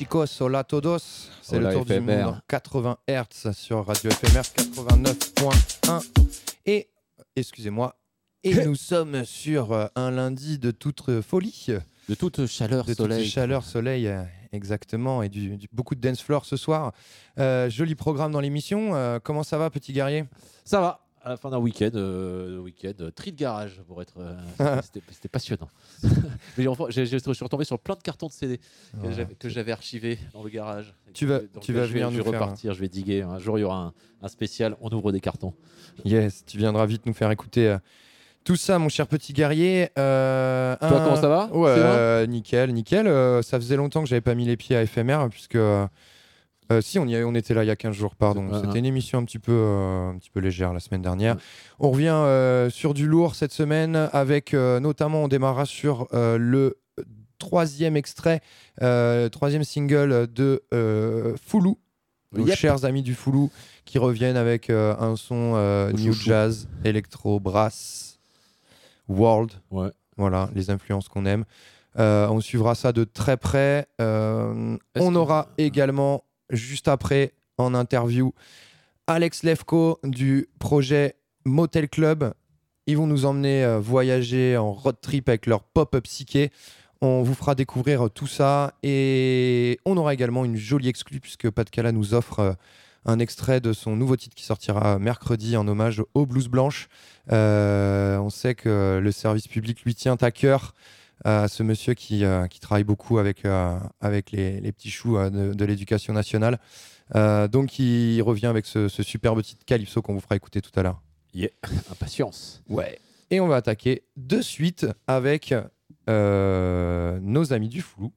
chicos, hola todos. C'est le tour du FMR. monde 80 Hz sur Radio FMR 89.1. Et, excusez-moi, et nous sommes sur euh, un lundi de toute folie. De toute chaleur, de soleil. toute chaleur, soleil, euh, exactement, et du, du- beaucoup de dance floor ce soir. Euh, joli programme dans l'émission. Euh, comment ça va, petit guerrier? Ça va. À la fin d'un week-end, euh, week-end euh, tri de garage pour être. euh, c'était- passionnant. Mais enfin, je suis retombé sur plein de cartons de CD que j'avais- que j'avais archivés dans le garage. Tu vas- tu vas je vais- venir je nous vais repartir, je vais diguer. Un jour, il y aura un, un spécial. On ouvre des cartons. Yes, tu viendras vite nous faire écouter tout ça, mon cher petit guerrier. Euh, Toi, un- comment ça va Ouais, euh, nickel, nickel. Euh, ça faisait longtemps que j'avais pas mis les pieds à FMR, puisque. Euh, si, on, y a- on était là il y a 15 jours, pardon. C'était une émission un petit peu, euh, un petit peu légère la semaine dernière. On revient euh, sur du lourd cette semaine, avec notamment, on démarrera sur le troisième extrait, troisième single de Foulou. Nos Yep. chers amis du Foulou qui reviennent avec un son new chouchou. jazz, électro, brass, world. Ouais. Voilà, les influences qu'on aime. On suivra ça de très près. On que- aura également, juste après, en interview, Alex Lefko du projet Motel Club. Ils vont nous emmener euh, voyager en road trip avec leur pop-up psyché. On vous fera découvrir euh, tout ça et on aura également une jolie exclue puisque Pat Cala nous offre euh, un extrait de son nouveau titre qui sortira mercredi en hommage aux Blues Blanches. On sait que le service public lui tient à cœur ce monsieur qui, euh, qui travaille beaucoup avec, euh, avec les, les petits choux euh, de, de l'éducation nationale. Donc il revient avec ce, ce superbe titre Calypso qu'on vous fera écouter tout à l'heure. Yeah. Impatience. Ouais. Et on va attaquer de suite avec euh, nos amis du flou.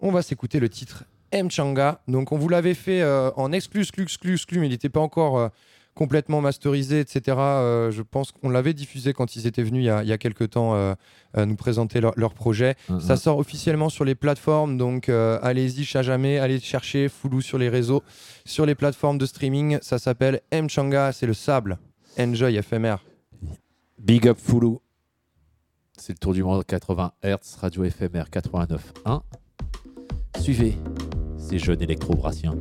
On va s'écouter le titre Mchanga. Donc on vous l'avait fait euh, en exclu, exclu, exclu, exclu, mais il n'était pas encore euh, complètement masterisé, etc. Euh, je pense qu'on l'avait diffusé quand ils étaient venus il y a, il y a quelques temps euh, euh, nous présenter leur, leur projet. Mhm. Ça sort officiellement sur les plateformes, donc allez-y, chat jamais, allez chercher Foulou sur les réseaux, sur les plateformes de streaming. Ça s'appelle Mchanga, c'est le sable. Enjoy FMR. Big up Foulou. C'est le tour du monde 80 Hz, radio éphémère 89.1. Suivez ces jeunes électro-brassiens.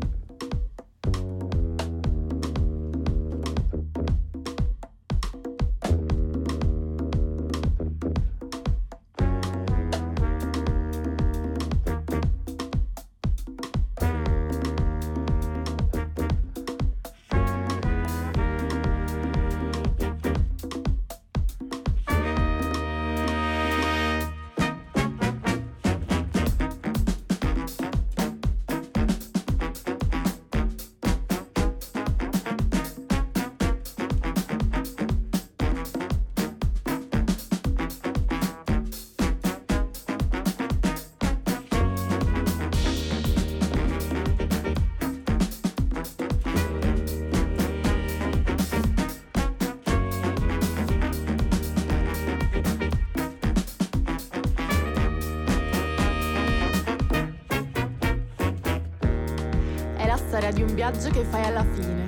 Viaggio che fai alla fine,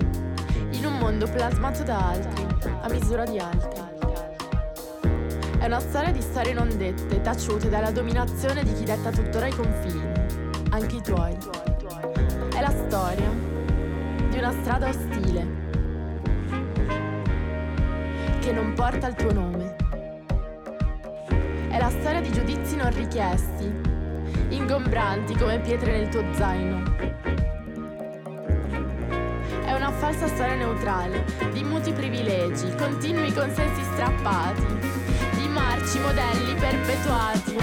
in un mondo plasmato da altri, a misura di altri. È una storia di storie non dette, taciute dalla dominazione di chi detta tuttora i confini, anche i tuoi. È la storia di una strada ostile che non porta il tuo nome. È la storia di giudizi non richiesti, ingombranti come pietre nel tuo zaino. Storia neutrale, di muti privilegi, continui consensi strappati, di marci modelli perpetuati.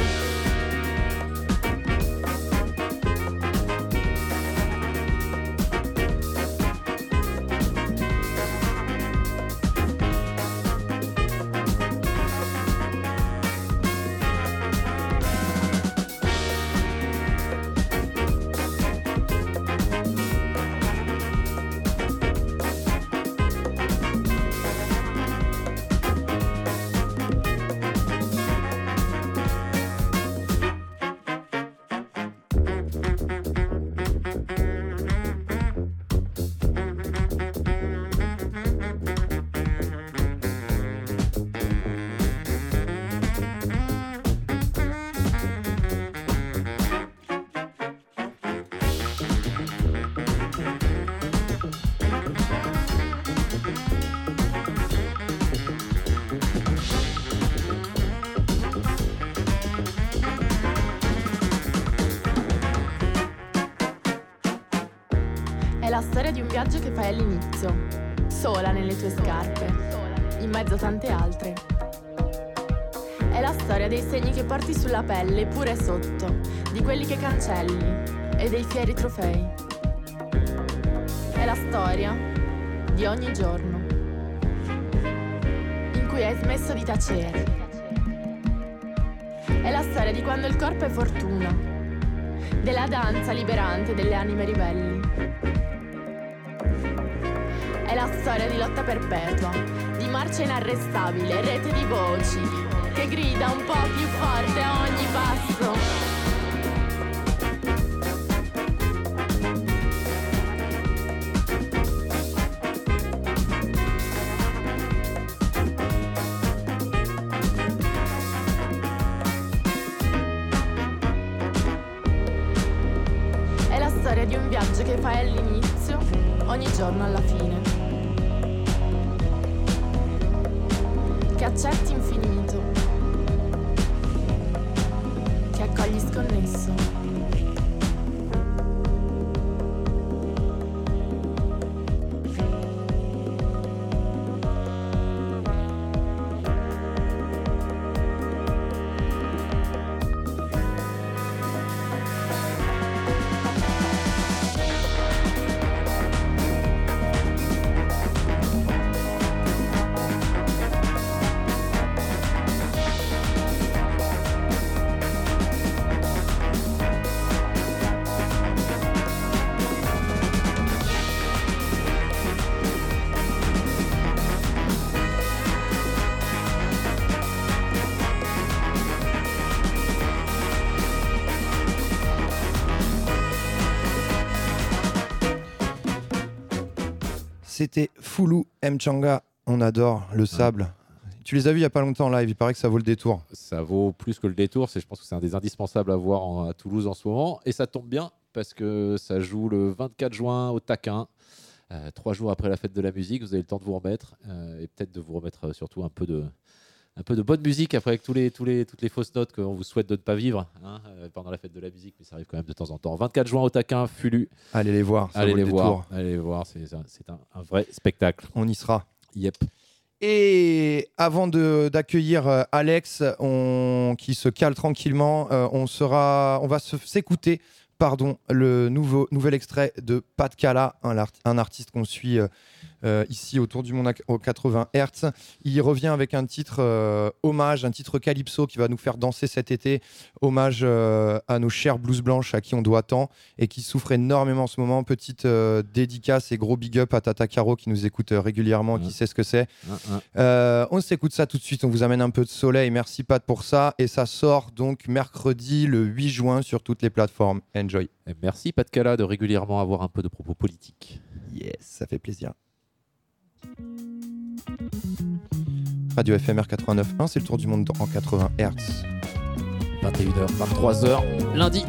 La storia di un viaggio che fai all'inizio, sola nelle tue scarpe, in mezzo a tante altre. È la storia dei segni che porti sulla pelle, pure sotto, di quelli che cancelli e dei fieri trofei. È la storia di ogni giorno in cui hai smesso di tacere. È la storia di quando il corpo è fortuna, della danza liberante delle anime ribelli. La storia di lotta perpetua, di marcia inarrestabile, rete di voci, che grida un po' più forte a ogni passo. Foulou Mchanga. On adore le sable. Tu les as vus il y a pas longtemps en live. Il paraît que ça vaut le détour. Ça vaut plus que le détour. C'est, je pense que c'est un des indispensables à voir en- à Toulouse en ce moment. Et ça tombe bien parce que ça joue le 24 juin au Taquin. Euh, trois jours après la fête de la musique, vous avez le temps de vous remettre euh, et peut-être de vous remettre euh, surtout un peu de, un peu de bonne musique après avec tous les, tous les, toutes les fausses notes qu'on vous souhaite de ne pas vivre hein, euh, pendant la fête de la musique, mais ça arrive quand même de temps en temps. 24 juin au Taquin, Fulu, Allez les voir. allez les voir, allez les voir, c'est, un- vrai spectacle. On y sera. Yep. Et avant d'accueillir euh, Alex, on, qui se cale tranquillement, euh, on, sera, on va s'écouter pardon, le nouveau, nouvel extrait de Pat Cala, un, art- un artiste qu'on suit euh, euh, ici autour du monde aux 80 Hertz. Il revient avec un titre euh, hommage, un titre calypso qui va nous faire danser cet été. Hommage euh, à nos chères blouses blanches à qui on doit tant et qui souffrent énormément en ce moment. Petite dédicace et gros big up à Tata Caro qui nous écoute régulièrement, qui Ouais. sait ce que c'est. On s'écoute ça tout de suite, on vous amène un peu de soleil, merci Pat pour ça. Et ça sort donc mercredi le 8 juin sur toutes les plateformes. Enjoy. Enjoy. Et merci Pat Cala de régulièrement avoir un peu de propos politiques. Yes, ça fait plaisir. Radio FMR 89.1, c'est le tour du monde en 80 Hz. 21h par 3h lundi.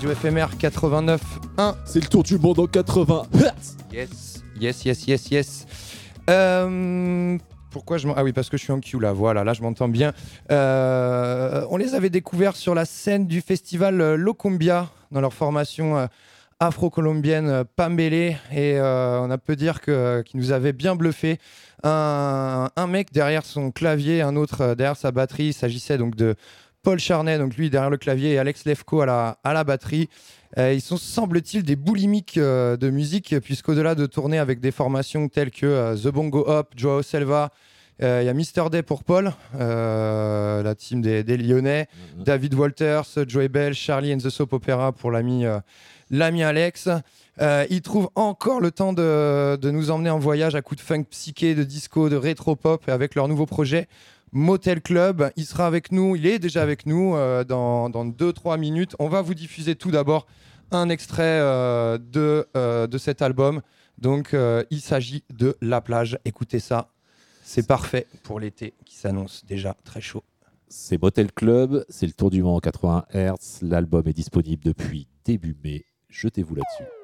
Radio FMR 89.1. C'est le tour du monde en 80 Yes, yes, yes, yes, yes. Euh, pourquoi je m'en... Ah oui, parce que je suis en queue là, voilà, là je m'entends bien. Euh, on les avait découverts sur la scène du festival euh, Locumbia, dans leur formation afro-colombienne Pambélé, et euh, on a peut dire que, qu'ils nous avaient bien bluffé. Un, un mec derrière son clavier, un autre derrière sa batterie, il s'agissait donc de Paul Charnet, donc lui derrière le clavier, et Alex Lefko à la, à la batterie. Euh, ils sont, semble-t-il, des boulimiques euh, de musique, puisqu'au-delà de tourner avec des formations telles que euh, The Bongo Hop, Joao Selva, il y a Mr. Day pour Paul, la team des, des Lyonnais, David Walters, Joey Bell, Charlie and the Soap Opera pour l'ami l'ami Alex. Euh, il trouve encore le temps de, de nous emmener en voyage à coups de funk psyché, de disco, de rétro-pop avec leur nouveau projet Motel Club. Il sera avec nous, il est déjà avec nous euh, dans 2-3 minutes. On va vous diffuser tout d'abord un extrait euh, de, euh, de cet album. Donc il s'agit de La plage. Écoutez ça, c'est parfait pour l'été qui s'annonce déjà très chaud. C'est Motel Club, c'est le tour du monde en 80 Hz. L'album est disponible depuis début mai. Jetez-vous là-dessus.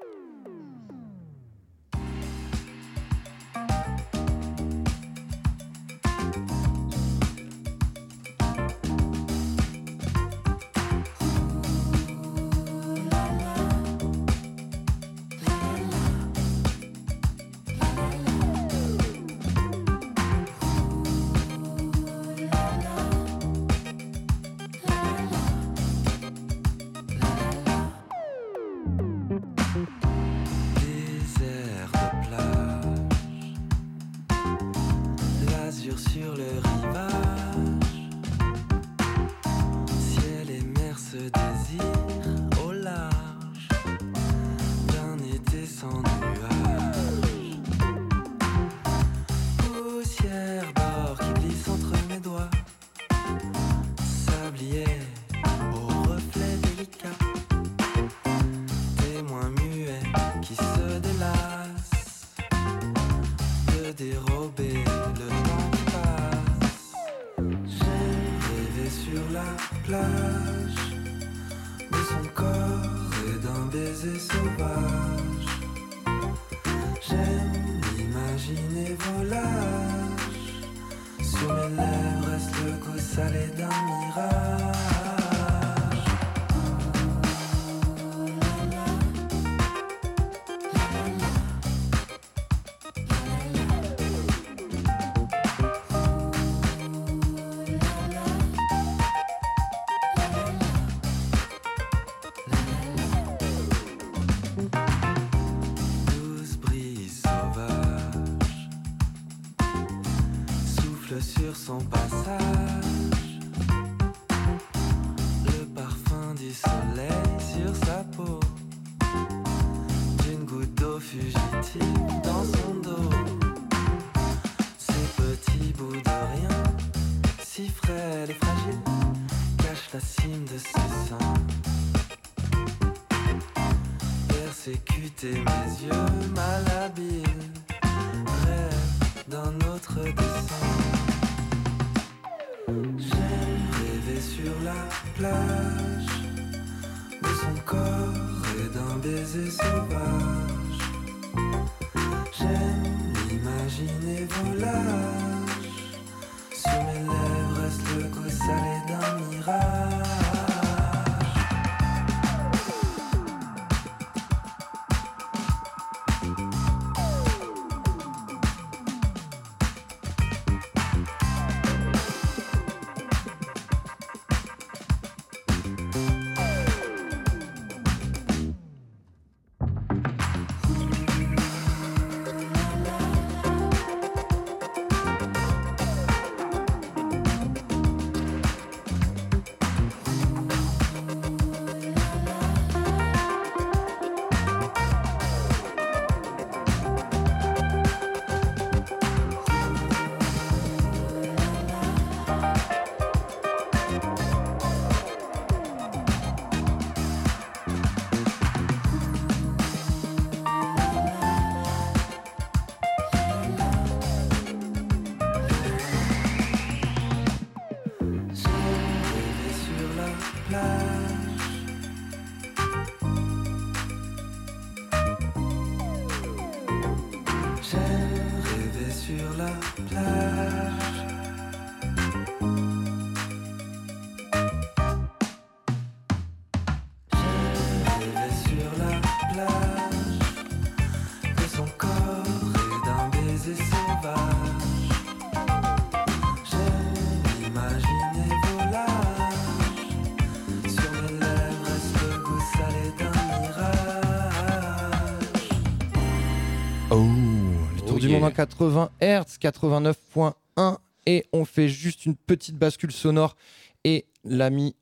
En 80 Hz, 89.1 et on fait juste une petite bascule sonore et l'ami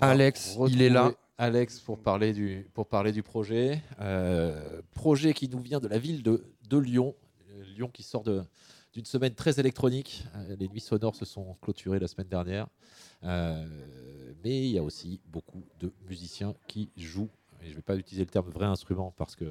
Alex, il est là. Alex pour parler du, pour parler du projet. Euh, projet qui nous vient de la ville de, de Lyon. Euh, Lyon qui sort de- d'une semaine très électronique. Euh, les nuits sonores se sont clôturées la semaine dernière. Euh, mais il y a aussi beaucoup de musiciens qui jouent. Et je ne vais pas utiliser le terme vrai instrument parce que,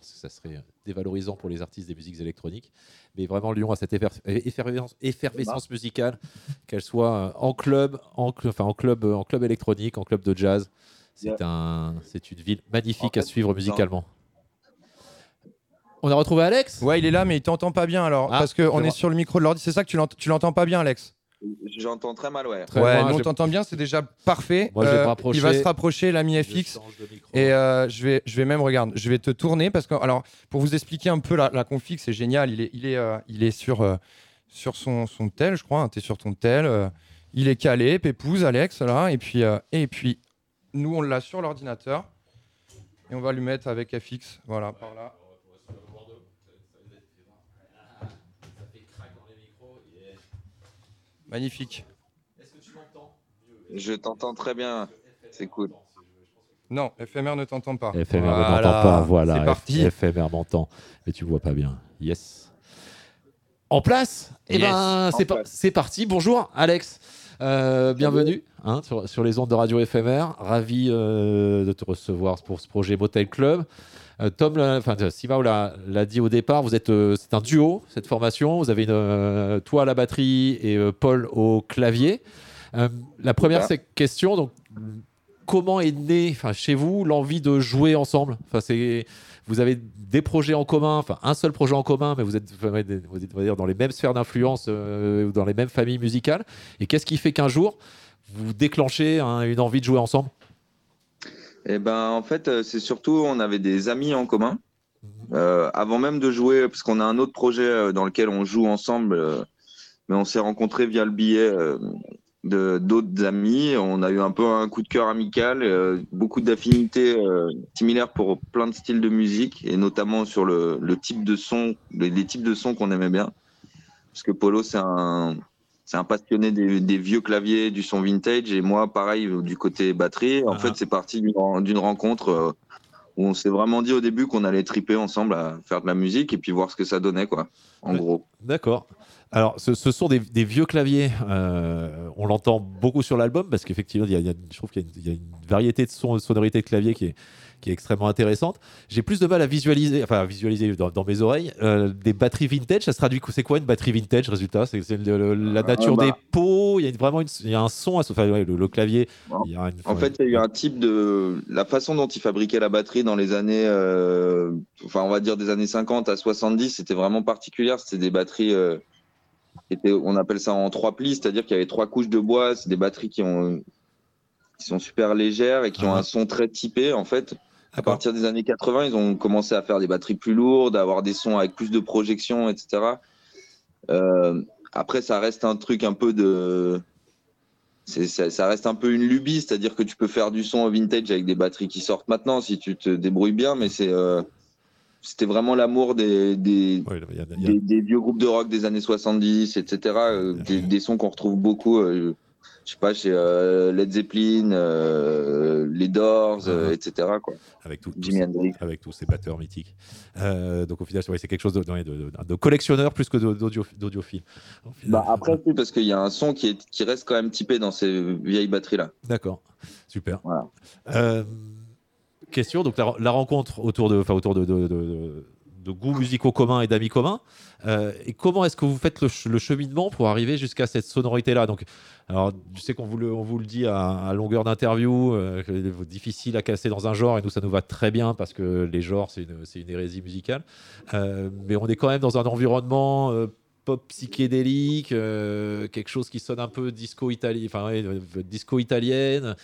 parce que ça serait dévalorisant pour les artistes des musiques électroniques. Mais vraiment, Lyon a cette effer- effervescence, effervescence musicale, qu'elle soit euh, en club, en, cl- enfin, en, club, euh, en club électronique, en club de jazz. C'est un, c'est une ville magnifique En à suivre musicalement. On a retrouvé Alex? Ouais, il est là, mais il t'entend pas bien alors. Ah, parce qu'on est vois. sur le micro de l'ordi. C'est ça que tu l'entends pas bien, Alex? J'entends très mal, ouais. Très Ouais, on t'entend bien, c'est déjà parfait. Moi, je vais me Euh, rapprocher. il va se rapprocher, l'ami FX. Et euh, je, vais, je vais même, regarde, je vais te tourner parce que, alors, pour vous expliquer un peu la, la config, c'est génial. Il est, il est, euh, il est sur, euh, sur son, son tel, je crois. tu es sur ton tel. euh, il est calé, Pépouze, Alex, là. Et puis, euh, et puis nous, on l'a sur l'ordinateur. Et on va lui mettre avec FX. Voilà, par là. Magnifique. Je t'entends très bien. C'est cool. Non, FMR ne t'entend pas. FMR ne Voilà, m'entend pas, voilà. C'est parti. FMR m'entend, mais tu vois pas bien. Yes. En place? Eh Yes. ben, En c'est par- place. c'est parti. Bonjour, Alex. Euh, bienvenue hein, sur, sur les ondes de Radio FMR. Ravi euh, de te recevoir pour ce projet Motel Club. Euh, Tom, enfin euh, Simao l'a dit au départ, vous êtes, euh, c'est un duo cette formation. Vous avez une, euh, toi à la batterie et euh, Paul au clavier. La première question, donc, comment est née enfin, chez vous l'envie de jouer ensemble? Enfin, c'est, Vous avez des projets en commun, enfin un seul projet en commun, mais vous êtes, vous êtes, on va dire, dans les mêmes sphères d'influence ou dans les mêmes familles musicales. Et qu'est-ce qui fait qu'un jour, vous déclenchez hein, une envie de jouer ensemble? Eh ben, en fait, euh, c'est surtout, on avait des amis en commun. Euh, avant même de jouer, parce qu'on a un autre projet euh, dans lequel on joue ensemble, euh, mais on s'est rencontrés via le billet euh, de d'autres amis. On a eu un peu un coup de cœur amical, euh, beaucoup d'affinités euh, similaires pour plein de styles de musique, et notamment sur le, le type de son, les, les types de sons qu'on aimait bien. Parce que Polo, c'est un, c'est un passionné des, des vieux claviers, du son vintage, et moi, pareil, du côté batterie. En Ah. fait, c'est parti d'une ren- d'une rencontre euh, où on s'est vraiment dit au début qu'on allait triper ensemble à faire de la musique et puis voir ce que ça donnait, quoi. En Ouais. gros. D'accord. Alors, ce, ce sont des, des vieux claviers. euh, on l'entend beaucoup sur l'album parce qu'effectivement, je trouve qu'il y, a une- il y a une variété de son, sonorités de clavier qui est, qui est extrêmement intéressante. J'ai plus de mal à visualiser, enfin à visualiser dans, dans mes oreilles, euh, des batteries vintage. Ça se traduit, c'est quoi une batterie vintage Résultat, c'est la nature bah. des pots. Il y a vraiment une- il y a un son, enfin ouais, le, le clavier. il y a une- En fait, il y a eu un type de. La façon dont ils fabriquaient la batterie dans les années. euh, Enfin, on va dire des années 50 à 70, c'était vraiment particulière. C'était des batteries. euh, on appelle ça en trois plis, c'est-à-dire qu'il y avait trois couches de bois. C'est des batteries qui, ont, qui sont super légères et qui ont Ah. un son très typé, en fait. À partir des années 80, ils ont commencé à faire des batteries plus lourdes, à avoir des sons avec plus de projections, etc. Euh, après, ça reste un truc un peu de. Ça, ça reste un peu une lubie, c'est-à-dire que tu peux faire du son vintage avec des batteries qui sortent maintenant si tu te débrouilles bien, mais c'est. euh, C'était vraiment l'amour des, Ouais, a- vieux groupes de rock des années 70, etc. euh, des, sons qu'on retrouve beaucoup, je sais pas, chez euh, Led Zeppelin, euh, les Doors, euh, Mhm. etc. Quoi. avec tout, Jimi Hendrix. avec tous ces batteurs mythiques. Donc au final, ouais, c'est quelque chose de, de, de- de collectionneur plus que d'audiophile. Bah après, c'est parce qu'il y a un son qui, est, qui reste quand même typé dans ces vieilles batteries-là. D'accord, super. Voilà. Question, donc la, la rencontre autour de, enfin, autour de, de, goûts musicaux communs et d'amis communs. Euh, et comment est-ce que vous faites le, ch- le cheminement pour arriver jusqu'à cette sonorité-là? Donc, alors, je sais qu'on vous le, dit à, longueur d'interview, euh, difficile à casser dans un genre, et nous ça nous va très bien parce que les genres c'est une, hérésie musicale. Euh, mais on est quand même dans un environnement pop psychédélique, quelque chose qui sonne un peu disco italien, enfin ouais, disco italienne,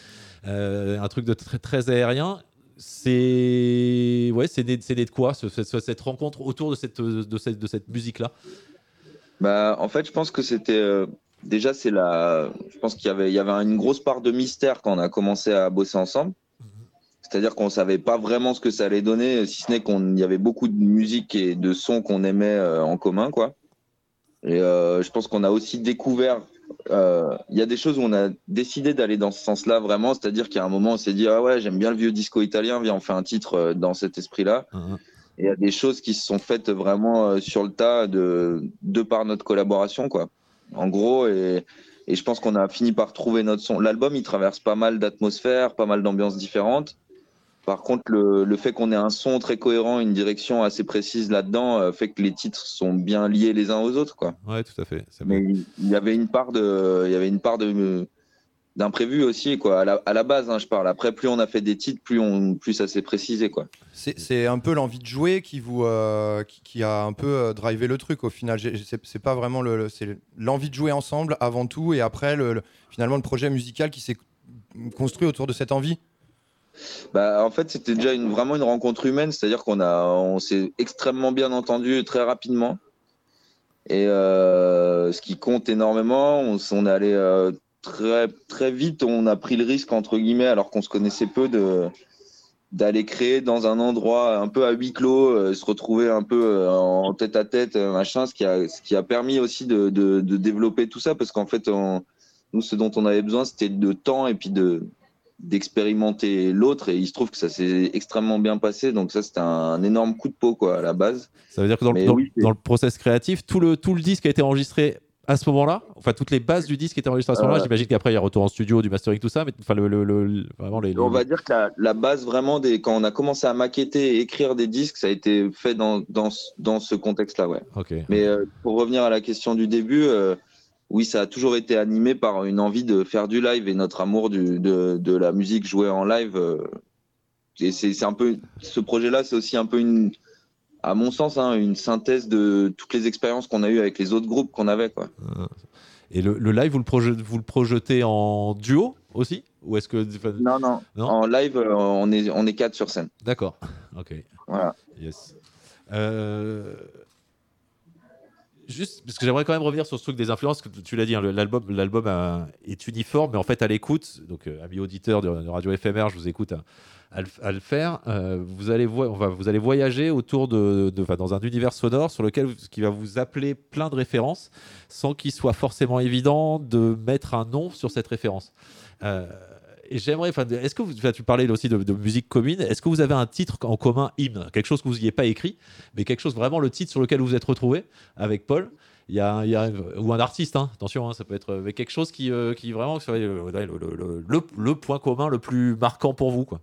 un truc de très aérien. C'est ouais, c'est né, de quoi ce- ce- ce- cette rencontre autour de cette de cette de cette musique là Bah, en fait, je pense que c'était. euh, déjà, c'est la. Je pense qu'il y avait, il y avait une grosse part de mystère quand on a commencé à bosser ensemble. C'est-à-dire qu'on savait pas vraiment ce que ça allait donner, si ce n'est qu'il y avait beaucoup de musique et de sons qu'on aimait euh, en commun, quoi. Et euh, je pense qu'on a aussi découvert. Euh, Il y a des choses où on a décidé d'aller dans ce sens-là vraiment, c'est-à-dire qu'à un moment on s'est dit ah ouais j'aime bien le vieux disco italien, viens on fait un titre euh, dans cet esprit-là. Et il y a des choses qui se sont faites vraiment euh, sur le tas de, de par notre collaboration, quoi. En gros, et, et je pense qu'on a fini par trouver notre son. L'album, il traverse pas mal d'atmosphères, pas mal d'ambiances différentes. Par contre, le, le fait qu'on ait un son très cohérent, une direction assez précise là-dedans, euh, fait que les titres sont bien liés les uns aux autres, quoi. Ouais, tout à fait. Mais bon. il y avait une part de, il y avait une part de d'imprévu aussi, quoi. À la, à la base, hein, je parle. Après, plus on a fait des titres, plus on, plus ça s'est précisé, quoi. C'est un peu l'envie de jouer qui vous euh, qui, qui a un peu euh, drivé le truc au final. C'est c'est pas vraiment le, le- c'est l'envie de jouer ensemble avant tout et après le, le- finalement le projet musical qui s'est construit autour de cette envie. Bah, en fait, c'était déjà vraiment une rencontre humaine, c'est-à-dire qu'on a, on s'est extrêmement bien entendu très rapidement. Et euh, ce qui compte énormément, on, est allé euh, très, très vite, on a pris le risque, entre guillemets, alors qu'on se connaissait peu, de d'aller créer dans un endroit un peu à huis clos, euh, se retrouver un peu en tête à tête, machin, ce qui a, ce qui a permis aussi de, de, de développer tout ça, parce qu'en fait, nous, ce dont on avait besoin, c'était de temps et puis de, d'expérimenter l'autre et il se trouve que ça s'est extrêmement bien passé donc ça c'était un énorme coup de peau quoi à la base Ça veut dire que dans, le, dans- oui, c'est- dans le process créatif, tout le, tout le disque a été enregistré à ce moment-là Enfin, toutes les bases du disque étaient enregistrées à ce moment-là Euh. J'imagine qu'après, il y a retour en studio, du mastering, tout ça, mais enfin, le, le- vraiment les. on va dire que la, la base vraiment des quand on a commencé à maqueter et écrire des disques ça a été fait dans, dans, ce- dans ce contexte là ouais Ok. mais euh, pour revenir à la question du début euh, oui, ça a toujours été animé par une envie de faire du live et notre amour du, de, de la musique jouée en live. euh, et c'est un peu ce projet-là, c'est aussi un peu une, à mon sens, hein, une synthèse de toutes les expériences qu'on a eues avec les autres groupes qu'on avait. Quoi. Et le, le live, vous le, projetez, vous le projetez en duo aussi? Ou est-ce que. Non, non, Non? En live, euh, on est, on est quatre sur scène. D'accord. Ok. Voilà. Yes. Euh, Juste parce que j'aimerais quand même revenir sur ce truc des influences. que Tu l'as dit, hein, l'album, l'album est uniforme, mais en fait à l'écoute, donc euh, amis auditeurs de, Radio FMR, je vous écoute à, à le, faire. euh, vous allez vous allez voyager autour de, dans un univers sonore sur lequel qui va vous appeler plein de références, sans qu'il soit forcément évident de mettre un nom sur cette référence. Euh, et j'aimerais, est-ce que vous, tu parlais aussi de, musique commune, est-ce que vous avez un titre en commun hymne, quelque chose que vous n'y pas écrit, mais quelque chose vraiment le titre sur lequel vous êtes retrouvé avec Paul? Il y a, ou un artiste, hein, attention, hein, ça peut être mais quelque chose qui, euh, qui vraiment serait le, le- point commun le plus marquant pour vous. Quoi.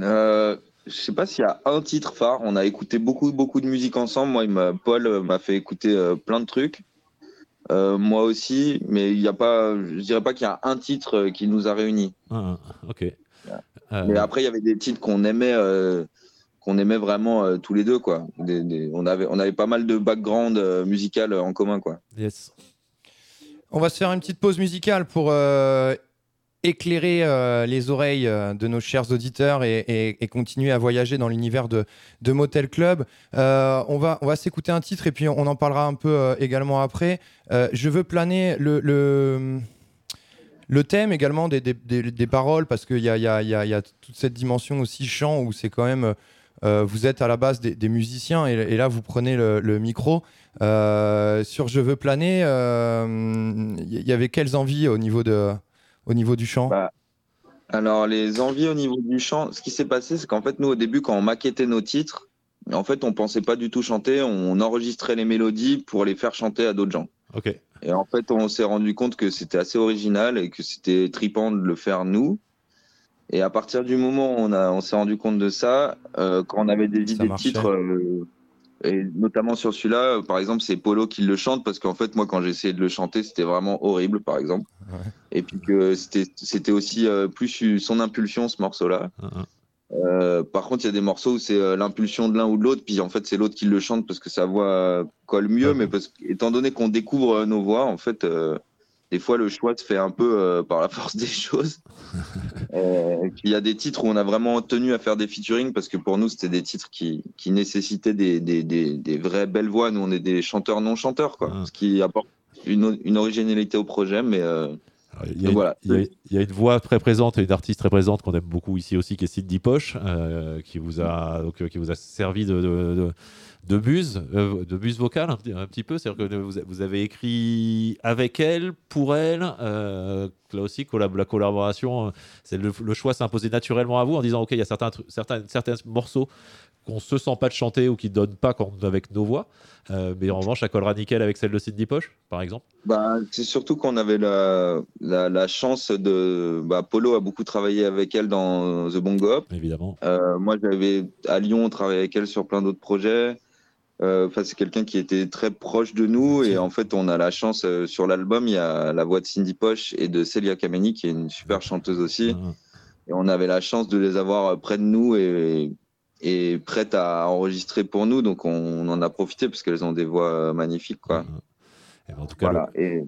Euh, je sais pas s'il y a un titre phare. On a écouté beaucoup, beaucoup de musique ensemble. Moi, Paul m'a fait écouter euh, plein de trucs. Euh, moi aussi, mais il y a pas. Je dirais pas qu'il y a un titre euh, qui nous a réunis. Ah, ah, ok. Euh, Mais après, il y avait des titres qu'on aimait, euh, qu'on aimait vraiment euh, tous les deux, quoi. Des- des- on avait, on avait pas mal de background euh, musical en commun, quoi. yes. On va se faire une petite pause musicale pour euh, éclairer euh, les oreilles euh, de nos chers auditeurs et, continuer à voyager dans l'univers de, Motel Club. Euh, on va, on va s'écouter un titre et puis on en parlera un peu également après. Je veux planer le, le, thème également des, des- paroles parce qu'il y y, y y a toute cette dimension aussi chant où c'est quand même... vous êtes à la base des, musiciens et, là vous prenez le, micro. Sur Je veux planer, il y avait quelles envies au niveau, de, au niveau du chant Bah, Alors, les envies au niveau du chant, ce qui s'est passé, c'est qu'en fait, nous, au début, quand on maquettait nos titres, en fait, on pensait pas du tout chanter, on enregistrait les mélodies pour les faire chanter à d'autres gens. Ok. Et en fait, on s'est rendu compte que c'était assez original et que c'était tripant de le faire nous. Et à partir du moment où on, a, on s'est rendu compte de ça, euh, quand on avait des Ça idées de titres, euh, et notamment sur celui-là, euh, par exemple, c'est Polo qui le chante parce qu'en fait, moi, quand j'ai essayé de le chanter, c'était vraiment horrible, par exemple. Ouais. Et puis que c'était, aussi euh, plus son impulsion, ce morceau-là. Ah, ah. Euh, par contre, il y a des morceaux où c'est euh, l'impulsion de l'un ou de l'autre, puis en fait, c'est l'autre qui le chante parce que sa voix colle mieux, Ouais. mais parce étant donné qu'on découvre nos voix, en fait, des fois, le choix se fait un peu euh, par la force des choses. Euh, il y a des titres où on a vraiment tenu à faire des featuring parce que pour nous, c'était des titres qui, qui nécessitaient des, des, des, des vraies belles voix. Nous, on est des chanteurs non-chanteurs, quoi, Ah. ce qui apporte une, une originalité au projet, mais euh, Il y, a une, voilà. il y a- il y a une voix très présente et une artiste très présente qu'on aime beaucoup ici aussi, qui est Cindy Poche, euh, qui, vous a, donc, euh, qui vous a servi de, de, de, de muse, euh, de vocale un, petit- un petit peu. C'est-à-dire que vous, vous avez écrit avec elle, pour elle. euh, là aussi, collab- la collaboration, c'est le, le choix s'est imposé naturellement à vous en disant Ok, il y a certains, certains, certains morceaux qu'on se sent pas de chanter ou qui ne donnent pas quand, avec nos voix. Euh, mais en revanche, ça collera nickel avec celle de Cindy Poche, par exemple. Bah, c'est surtout qu'on avait la, la, la chance de. Bah, Polo a beaucoup travaillé avec elle dans The Bongo Hop. Évidemment. Euh, moi, j'avais à Lyon travaillé avec elle sur plein d'autres projets. Euh, c'est quelqu'un qui était très proche de nous et en fait, on a la chance sur l'album, il y a la voix de Cindy Poche et de Celia Kameni qui est une super chanteuse aussi. Ah, Et on avait la chance de les avoir près de nous et, et prêtes à enregistrer pour nous. Donc, on, en a profité parce qu'elles ont des voix magnifiques, quoi. Et ben, en tout cas, Voilà. Et,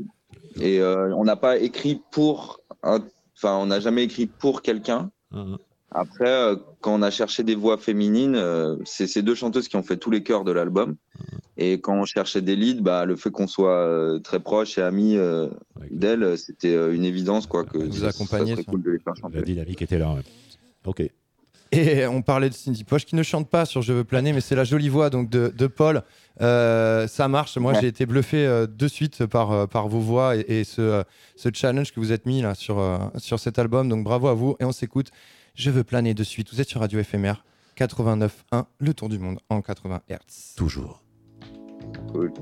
et euh, on n'a pas écrit pour. Enfin, on n'a jamais écrit pour quelqu'un. Ah, ah. Après, euh, quand on a cherché des voix féminines, euh, c'est ces deux chanteuses qui ont fait tous les chœurs de l'album. Et quand on cherchait des leads, bah, le fait qu'on soit très proche et amis d'elles, c'était une évidence quoi, que Vous accompagnez, cool de les faire La chanter. dynamique était là. ouais. Ok. Et on parlait de Cindy Poche qui ne chante pas sur Je veux planer, mais c'est la jolie voix donc de, de Paul. Euh, ça marche. Moi, Ouais. j'ai été bluffé euh, de suite par, euh, par vos voix et, et ce, euh, ce challenge que vous êtes mis là sur, euh, sur cet album. Donc bravo à vous. Et on s'écoute Je veux planer de suite. Vous êtes sur Radio FMR 89.1, le tour du monde en 80 Hz. Toujours. Cool.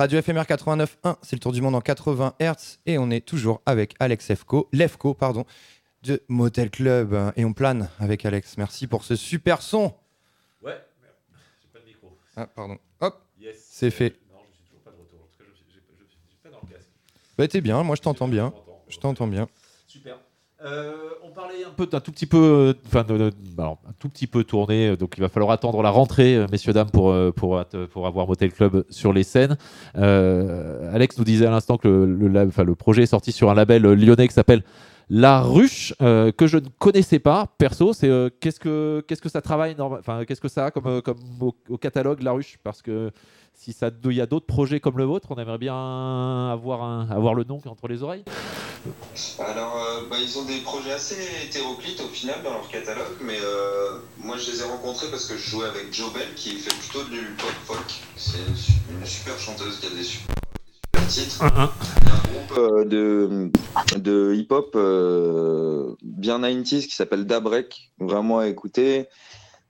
Radio FMR 89.1, c'est le tour du monde en 80 Hz et on est toujours avec Alex Lefko, Lefko pardon, de Motel Club et on plane avec Alex. Merci pour ce super son. Ouais, j'ai pas de micro. Ah, pardon. Hop, Yes. c'est fait. Non, je suis toujours pas de retour. En tout cas, je suis pas dans le casque. Bah t'es bien, moi je t'entends bien. Je t'entends bien. Super. Euh, on parlait un peu d'un tout petit peu, euh, enfin, alors, un tout petit peu tourné. euh, Donc, il va falloir attendre la rentrée, messieurs dames, pour pour pour avoir Motel Club sur les scènes. Alex nous disait à l'instant que le, le projet est sorti sur un label lyonnais qui s'appelle La Ruche, que je ne connaissais pas perso. C'est qu'est-ce que qu'est-ce que ça travaille, enfin, qu'est-ce que ça a comme comme au, au catalogue La Ruche, parce que si ça il y a d'autres projets comme le vôtre, on aimerait bien avoir un, avoir le nom entre les oreilles. Alors, euh, bah, ils ont des projets assez hétéroclites au final dans leur catalogue, mais euh, moi je les ai rencontrés parce que je jouais avec Jo Bell qui fait plutôt du pop folk. C'est une, su- une super chanteuse qui a des super, des super titres. Il y a un groupe euh, de, de hip-hop euh, bien 90s qui s'appelle Dabrek, vraiment à écouter.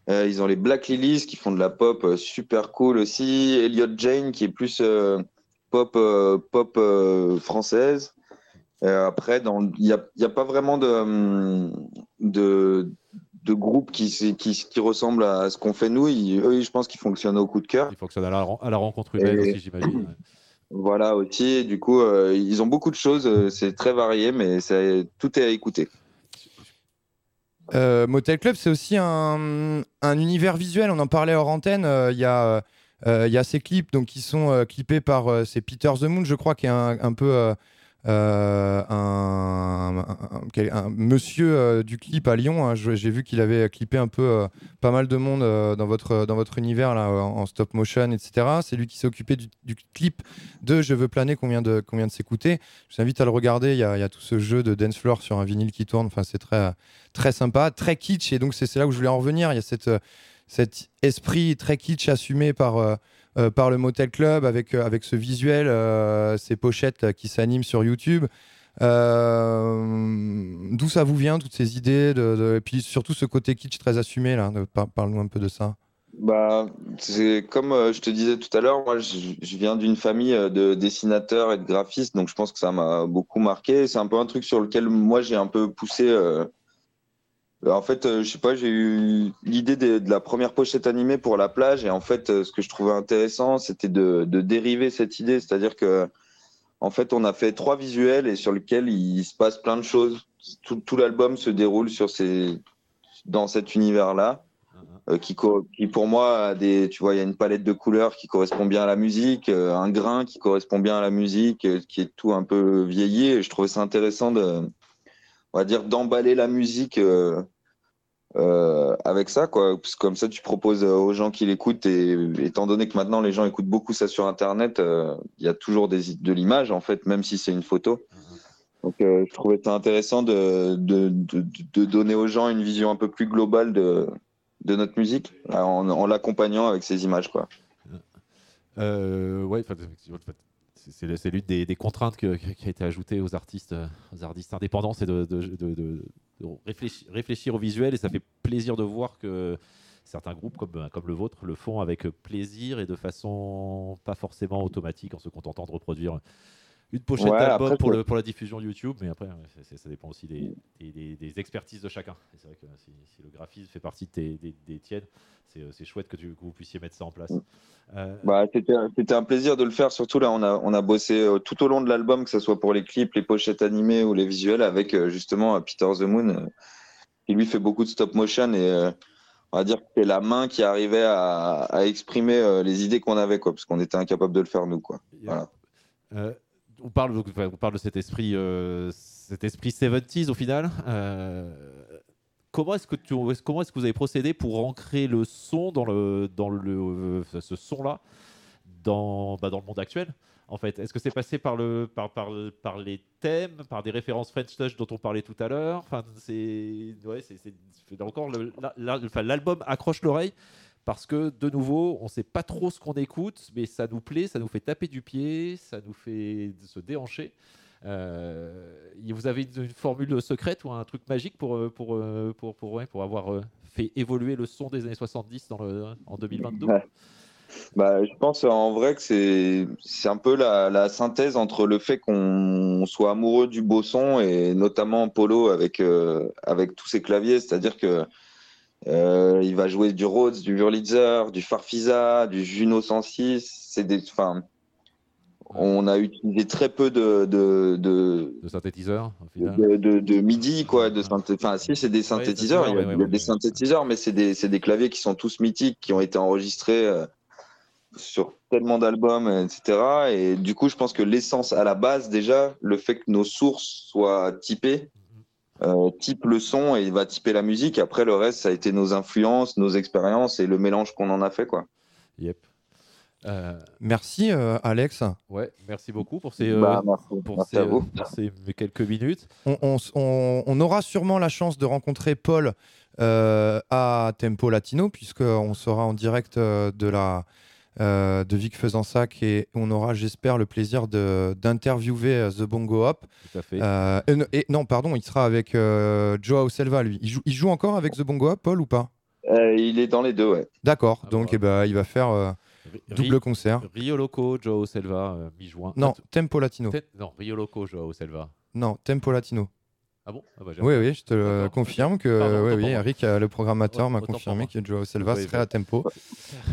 Euh, ils ont les Black Lilies qui font de la pop euh, super cool aussi. Elliot Jane qui est plus euh, pop, pop française. Après, il n'y a, pas vraiment de, hum, de, de groupe qui, ressemble à ce qu'on fait nous. Ils- eux, je pense qu'ils fonctionnent au coup de cœur. Il fonctionne à la, ren- à la rencontre humaine Et- aussi, j'imagine. ouais. Voilà aussi. Du coup, ils ont beaucoup de choses. C'est très varié, mais tout est à écouter. Euh, Motel Club, c'est aussi un, un univers visuel. On en parlait hors antenne. euh, Il y, a, euh, y a ces clips donc, qui sont clippés par c'est Peter The Moon, je crois, qui est un peu euh, un, monsieur euh, du clip à Lyon. hein. J'ai vu qu'il avait clippé un peu euh, pas mal de monde dans, votre, dans votre univers là, en, stop motion, etc. C'est lui qui s'est occupé du, clip de Je veux planer qu'on vient de, de s'écouter. Je vous invite à le regarder. Il y a, tout ce jeu de dance floor sur un vinyle qui tourne. Enfin, c'est très très sympa, très kitsch. Et donc, c'est là où je voulais en revenir. Il y a cette, cet esprit très kitsch assumé par, euh, par le Motel Club avec, euh, avec ce visuel, euh, ces pochettes qui s'animent sur YouTube. D'où ça vous vient, toutes ces idées Et puis surtout ce côté kitsch très assumé. là. par- Parle-nous un peu de ça. Bah, c'est comme je te disais tout à l'heure, moi je, viens d'une famille de dessinateurs et de graphistes, donc je pense que ça m'a beaucoup marqué. C'est un peu un truc sur lequel moi j'ai un peu poussé. En fait, euh, je sais pas, j'ai eu l'idée de, la première pochette animée pour la plage, et en fait, euh, ce que je trouvais intéressant, c'était de, dériver cette idée, c'est-à-dire que en fait, on a fait trois visuels et sur lesquels il se passe plein de choses. Tout, l'album se déroule dans cet univers-là euh, qui, pour moi tu vois il y a une palette de couleurs qui correspond bien à la musique euh, un grain qui correspond bien à la musique euh, qui est tout un peu vieilli et je trouvais ça intéressant de on va dire d'emballer la musique euh, euh, avec ça quoi. Parce que comme ça tu proposes euh, aux gens qui l'écoutent et étant donné que maintenant les gens écoutent beaucoup ça sur internet euh, il y a toujours des, de l'image en fait même si c'est une photo. Donc euh, je trouvais ça intéressant de, de, de, de donner aux gens une vision un peu plus globale de, notre musique en, en l'accompagnant avec ces images quoi. Ouais, effectivement, c'est- l'une des, des contraintes qui a été ajoutée aux artistes, euh, artistes indépendants, c'est de, réfléchir, au visuel. Et ça fait plaisir de voir que certains groupes euh, comme le vôtre le font avec plaisir et de façon pas forcément automatique en se contentant de reproduire une pochette Ouais, d'album après, pour, c'est- le- pour la diffusion YouTube, mais après, ouais, c'est- c'est- ça dépend aussi des, des- des- des expertises de chacun. Et C'est vrai que si, si le graphisme fait partie de tes- des, des tiennes, c'est c'est chouette que, tu- que vous puissiez mettre ça en place. Euh, Bah, c'était, c'était un plaisir de le faire, surtout là on a, on a bossé euh, tout au long de l'album, que ce soit pour les clips, les pochettes animées ou les visuels, avec euh, justement euh, Peter The Moon, euh, qui lui fait beaucoup de stop motion et euh, on va dire que c'est la main qui arrivait à, à exprimer euh, les idées qu'on avait, quoi, parce qu'on était incapable de le faire nous. Quoi. Voilà. On, parle, de cet esprit, euh, cet esprit 70s au final. Euh, comment est-ce que vous avez procédé pour ancrer le son dans euh, ce son-là dans, bah, dans le monde actuel en fait, est-ce que c'est passé par, le, par, par, par les thèmes, par des références French Touch dont on parlait tout à l'heure? Encore l'album accroche l'oreille parce que de nouveau, on ne sait pas trop ce qu'on écoute, mais ça nous plaît, ça nous fait taper du pied, ça nous fait se déhancher. Euh, vous avez une, formule secrète ou un truc magique pour, euh, euh, pour, pour, pour avoir fait évoluer le son des années 70 dans le, en 2022 Ouais. Bah, je pense en vrai que c'est un peu la, synthèse entre le fait qu'on soit amoureux du beau son et notamment Polo avec, avec tous ses claviers, c'est-à-dire que euh, il va jouer du Rhodes, du Wurlitzer, du Farfisa, du Juno 106. C'est des, enfin, on a utilisé très peu de, de, de, de synthétiseur au final de, de, de MIDI, quoi. De synthé... Enfin, si, c'est des synthétiseurs. ouais, il y a, ouais, ouais, des synthétiseurs, mais c'est des, c'est des claviers qui sont tous mythiques, qui ont été enregistrés euh, sur tellement d'albums, etc. Et du coup, je pense que l'essence à la base, déjà, le fait que nos sources soient typées, euh, type le son et il va typer la musique. Après, le reste, ça a été nos influences, nos expériences et le mélange qu'on en a fait, quoi. Yep. Euh, Merci euh, Alex. ouais, merci beaucoup pour ces, Bah, euh, merci, pour merci ces, à euh, vous. pour ces quelques minutes. On, on s- on- on aura sûrement la chance de rencontrer Paul euh, à Tempo Latino, puisqu'on sera en direct euh, de, la, euh, de Vic Fezensac et on aura, j'espère, le plaisir de- d'interviewer euh, The Bongo Hop. Tout à fait. Euh, et, non, pardon, il sera avec euh, Joao Selva, lui. Il joue, il joue encore avec The Bongo Hop, Paul, ou pas? Euh, il est dans les deux, ouais. D'accord, Ah donc bah. eh ben, il va faire euh, Ri- double concert. Rio Loco, Joao Selva, euh, mi-juin. Non, Tempo Latino. Non, Rio Loco, Joao Selva. Non, Tempo Latino. Ah bon? Ah bah, Oui, oui, je te le confirme que Pardon, oui. Eric, euh, le programmateur, m'a confirmé que Joao Selva Oui, serait à Tempo.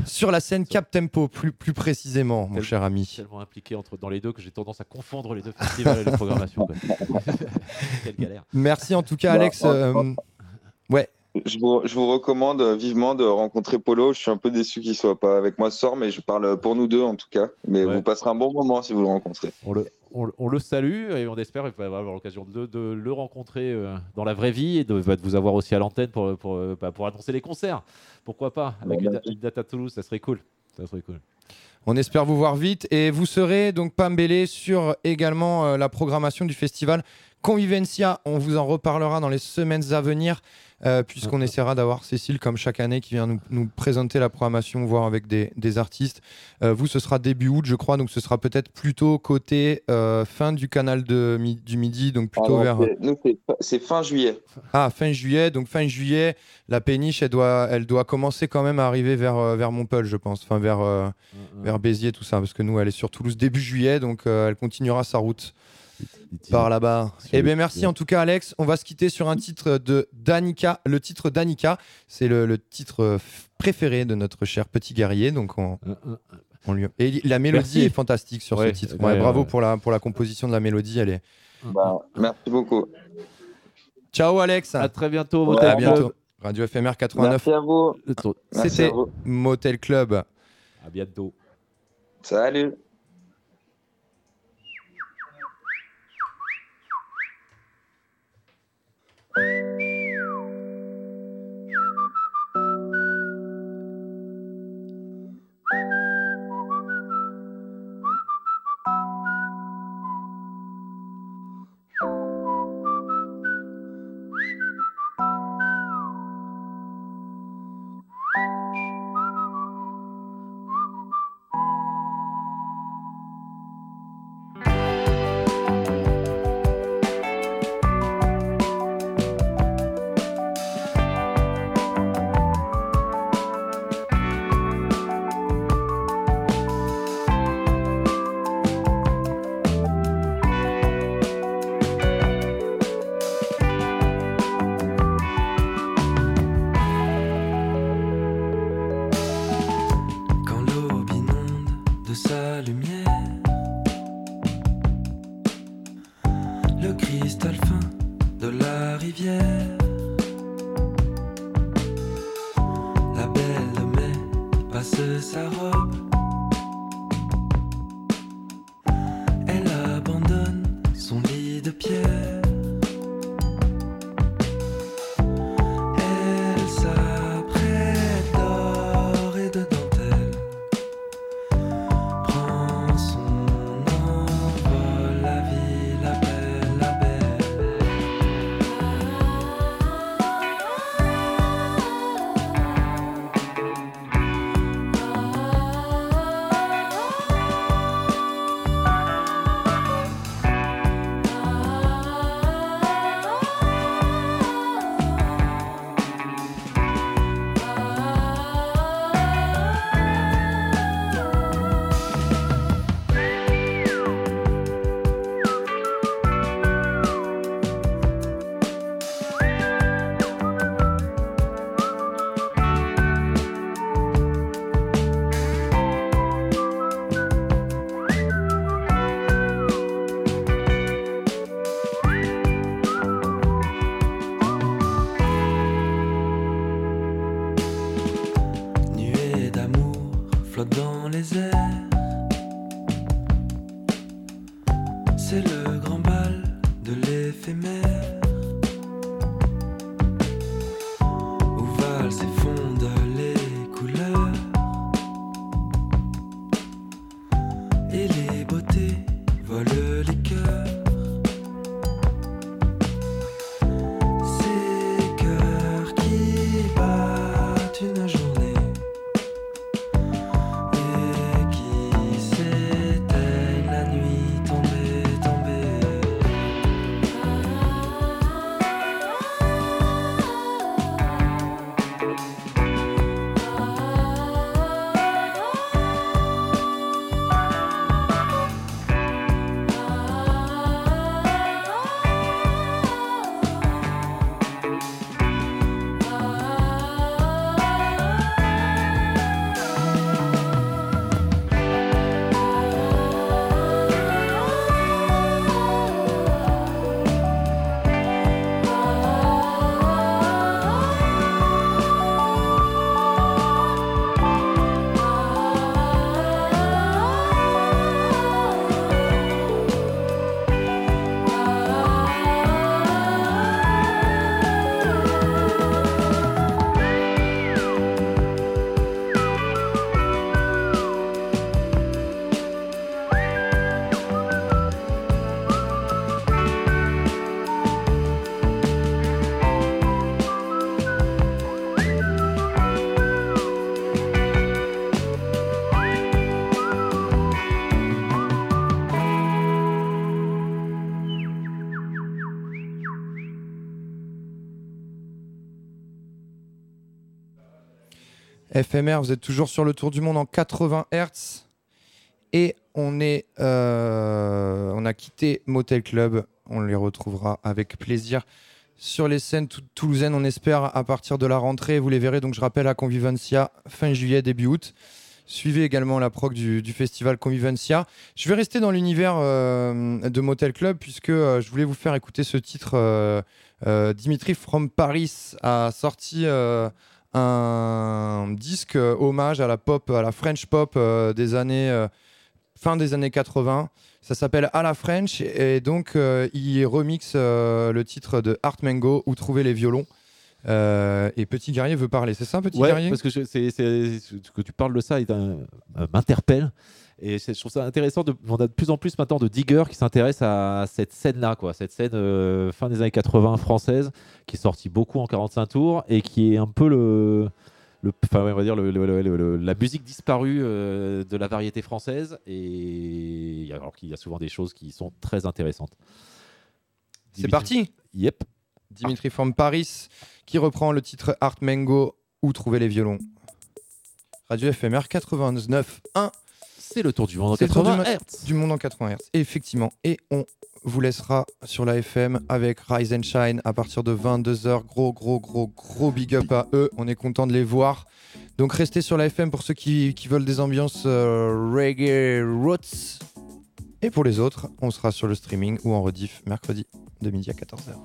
Sur la scène Cap Tempo, plus, plus précisément, mon cher ami. tellement impliqué entre, dans les deux que j'ai tendance à confondre les deux festivals et les programmations. quoi. Quelle galère. Merci en tout cas, Bah, Alex. euh, ouais, Je vous, je vous recommande vivement de rencontrer Polo. Je suis un peu déçu qu'il soit pas avec moi ce soir, mais je parle pour nous deux en tout cas. Mais Ouais. vous passerez un bon moment si vous le rencontrez. On le, on, le- on le salue et on espère qu'il va avoir l'occasion de, de le rencontrer euh, dans la vraie vie et de, bah, de vous avoir aussi à l'antenne pour, pour, euh, bah, pour annoncer les concerts. Pourquoi pas Avec une, merci. une date à Toulouse, ça serait cool. Ça serait cool. on espère vous voir vite. Et vous serez donc Pambélé sur également euh, la programmation du festival Convivencia. On vous en reparlera dans les semaines à venir, euh, puisqu'on essaiera d'avoir Cécile, comme chaque année, qui vient nous, nous présenter la programmation, voir avec des, des artistes. Euh, vous, ce sera début août, je crois, donc ce sera peut-être plutôt côté euh, fin du canal de, mi- du midi, donc plutôt Ah non, vers. c'est- fin juillet. Ah, fin juillet. Donc fin juillet, la péniche, elle doit, elle doit commencer quand même à arriver vers, vers Montpellier, je pense. Enfin, vers, euh, vers Béziers, tout ça. Parce que nous, elle est sur Toulouse début juillet, donc euh, elle continuera sa route par là-bas. Eh bien, merci en tout cas, Alex. On va se quitter sur un titre de Danica. Le titre Danica, c'est le, le titre euh, préféré de notre cher petit guerrier. Donc on, Euh, euh, on lui... Et la mélodie Merci. est fantastique sur Ouais, ce titre. ouais, Ouais, bravo ouais. Pour, la, pour la composition de la mélodie. Elle est... Bah, merci beaucoup. Ciao, Alex. À très bientôt, à Club. bientôt. Radio FMR 89. Merci à vous. C'était. Motel Club. À bientôt. Salut. Lumière. Le cristal fin de la rivière, FMR, vous êtes toujours sur le tour du monde en 80 Hz. Et on, est, euh, on a quitté Motel Club. On les retrouvera avec plaisir sur les scènes tou- toulousaines, on espère, à partir de la rentrée. Vous les verrez, donc je rappelle, à Convivencia, fin juillet, début août. Suivez également la proc du, festival Convivencia. Je vais rester dans l'univers euh, de Motel Club, puisque euh, je voulais vous faire écouter ce titre. Dimitri from Paris a sorti un disque hommage à la pop, à la French pop euh, des années euh, fin des années 80. Ça s'appelle À la French et donc euh, il remixe euh, le titre de Art Mango où trouver les violons. Euh, et Petit Guerrier veut parler, c'est ça, Petit Ouais, Guerrier? parce que je- que tu parles de ça il m'interpelle. Et je trouve ça intéressant. De, on a de plus en plus maintenant de diggers qui s'intéressent à cette scène-là, quoi. Cette scène euh, fin des années 80 française, qui est sortie beaucoup en 45 tours et qui est un peu le, le enfin, on va dire le- le- la musique disparue euh, de la variété française. Et alors qu'il y a souvent des choses qui sont très intéressantes. C'est parti Yep. Dimitri from Paris qui reprend le titre Art Mango où trouver les violons? Radio FMR 99.1 C'est le tour du monde en C'est le tour 80 du, Hertz. du monde en 80 Hz. Effectivement. Et on vous laissera sur la FM avec Rise and Shine à partir de 22h. Gros, gros, gros, gros big up à eux. On est content de les voir. Donc restez sur la FM pour ceux qui, qui veulent des ambiances euh, reggae roots. Et pour les autres, on sera sur le streaming ou en rediff mercredi de midi à 14h.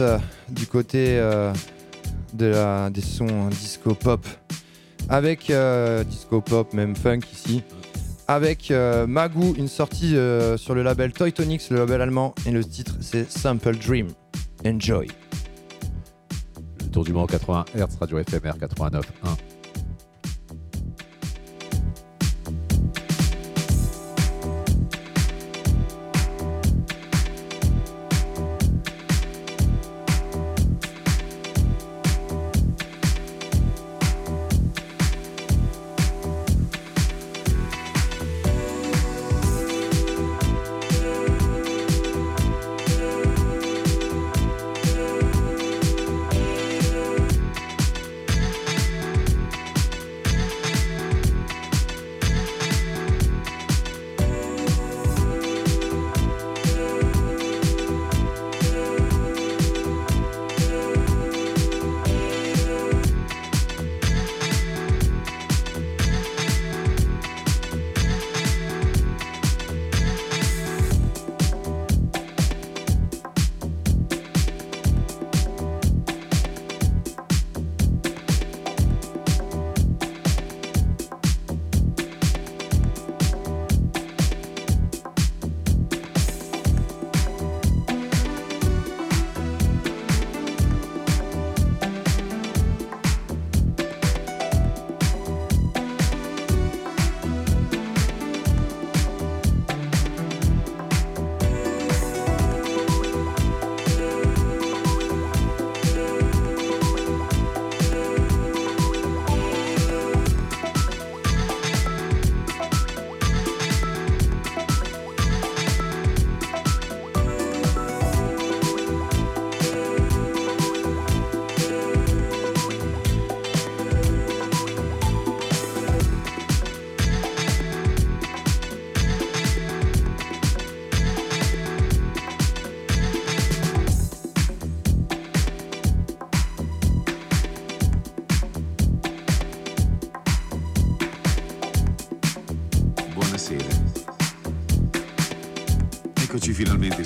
Euh, du côté euh, de la, des sons hein, disco pop avec euh, disco pop, même funk ici, avec euh, Magoo, une sortie sur le label Toy Tonics, le label allemand, et le titre c'est Sample Dream. Enjoy. Le tour du monde 80 Hz, radio FMR 89.1.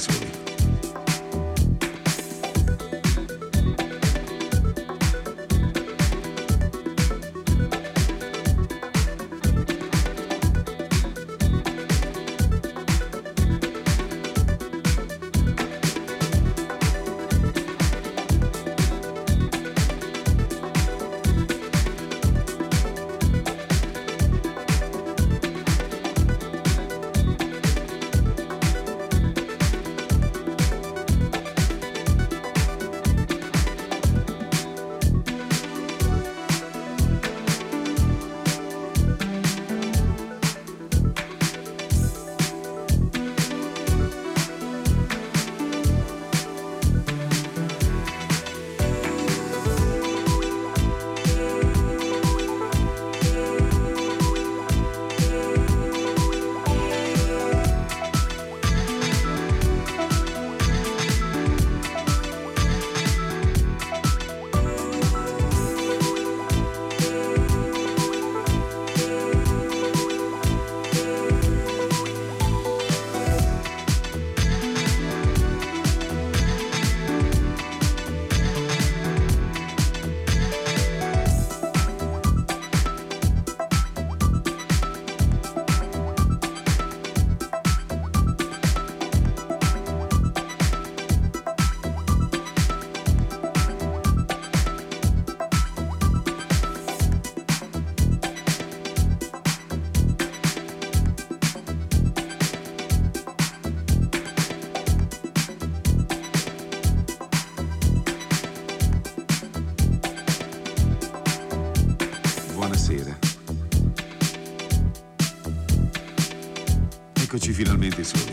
Space Week. finalmente solo.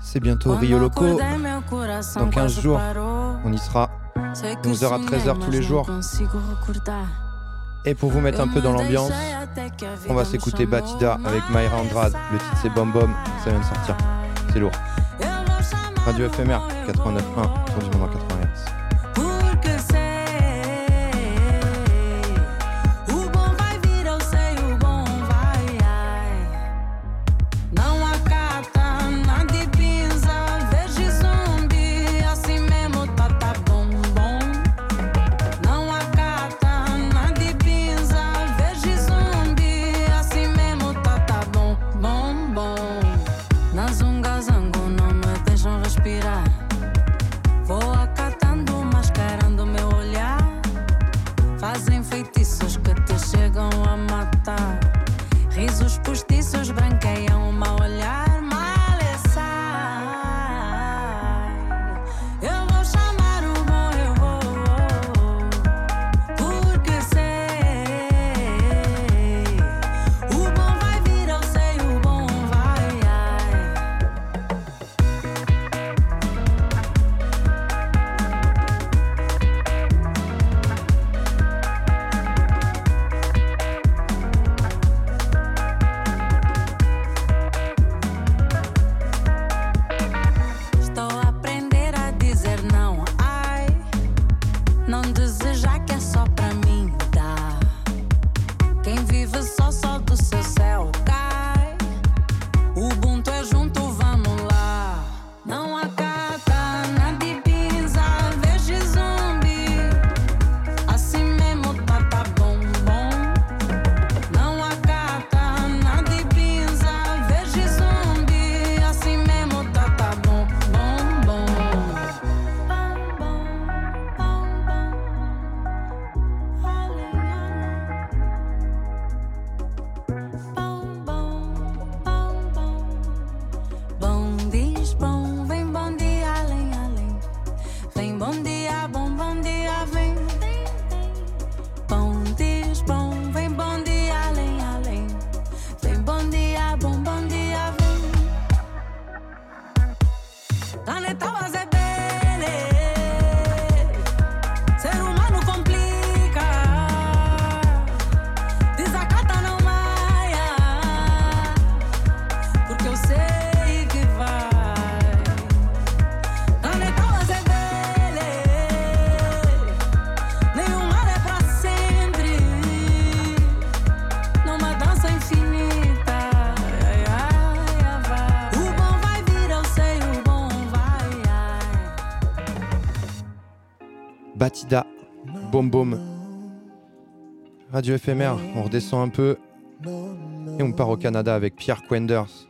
C'est bientôt Rio Loco. Dans 15 jours, on y sera. 11h à 13h tous les jours. Et pour vous mettre un peu dans l'ambiance, on va s'écouter Batida avec Myra Andrade. Le titre c'est Bom Bom, ça vient de sortir. C'est lourd. Radio FMR 89.1, Radio éphémère, on redescend un peu et on part au Canada avec Pierre Quenders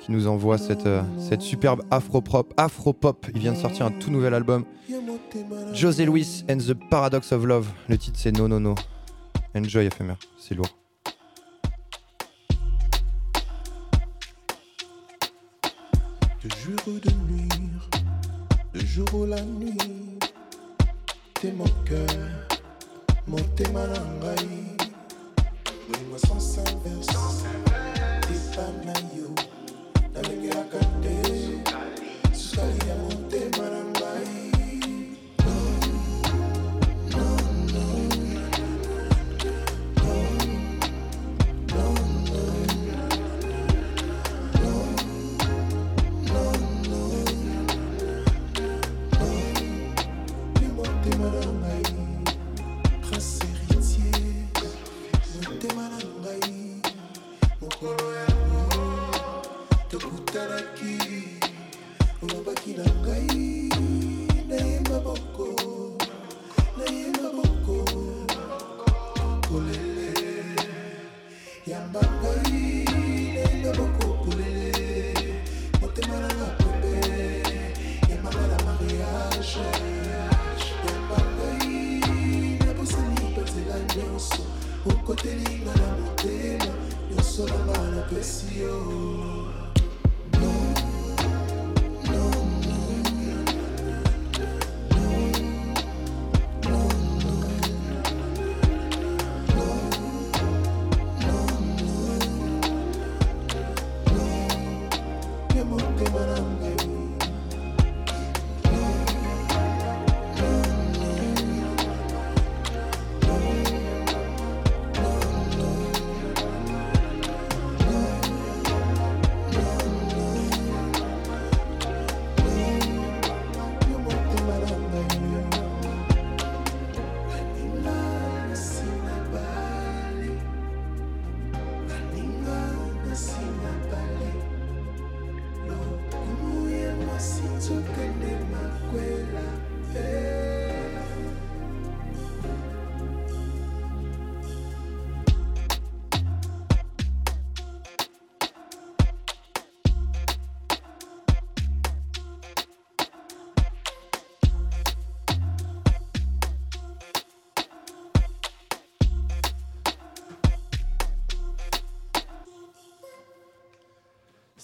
qui nous envoie cette, euh, superbe afro-pop. Afro -pop. Il vient de sortir un tout nouvel album. José Luis and the Paradox of Love. Le titre c'est No No No. Enjoy éphémère, c'est lourd. motema cœur motema na ngai bolingo sans inverse epa na yo nalengelaka te kotelinga na motema nyonso na nga napesi yo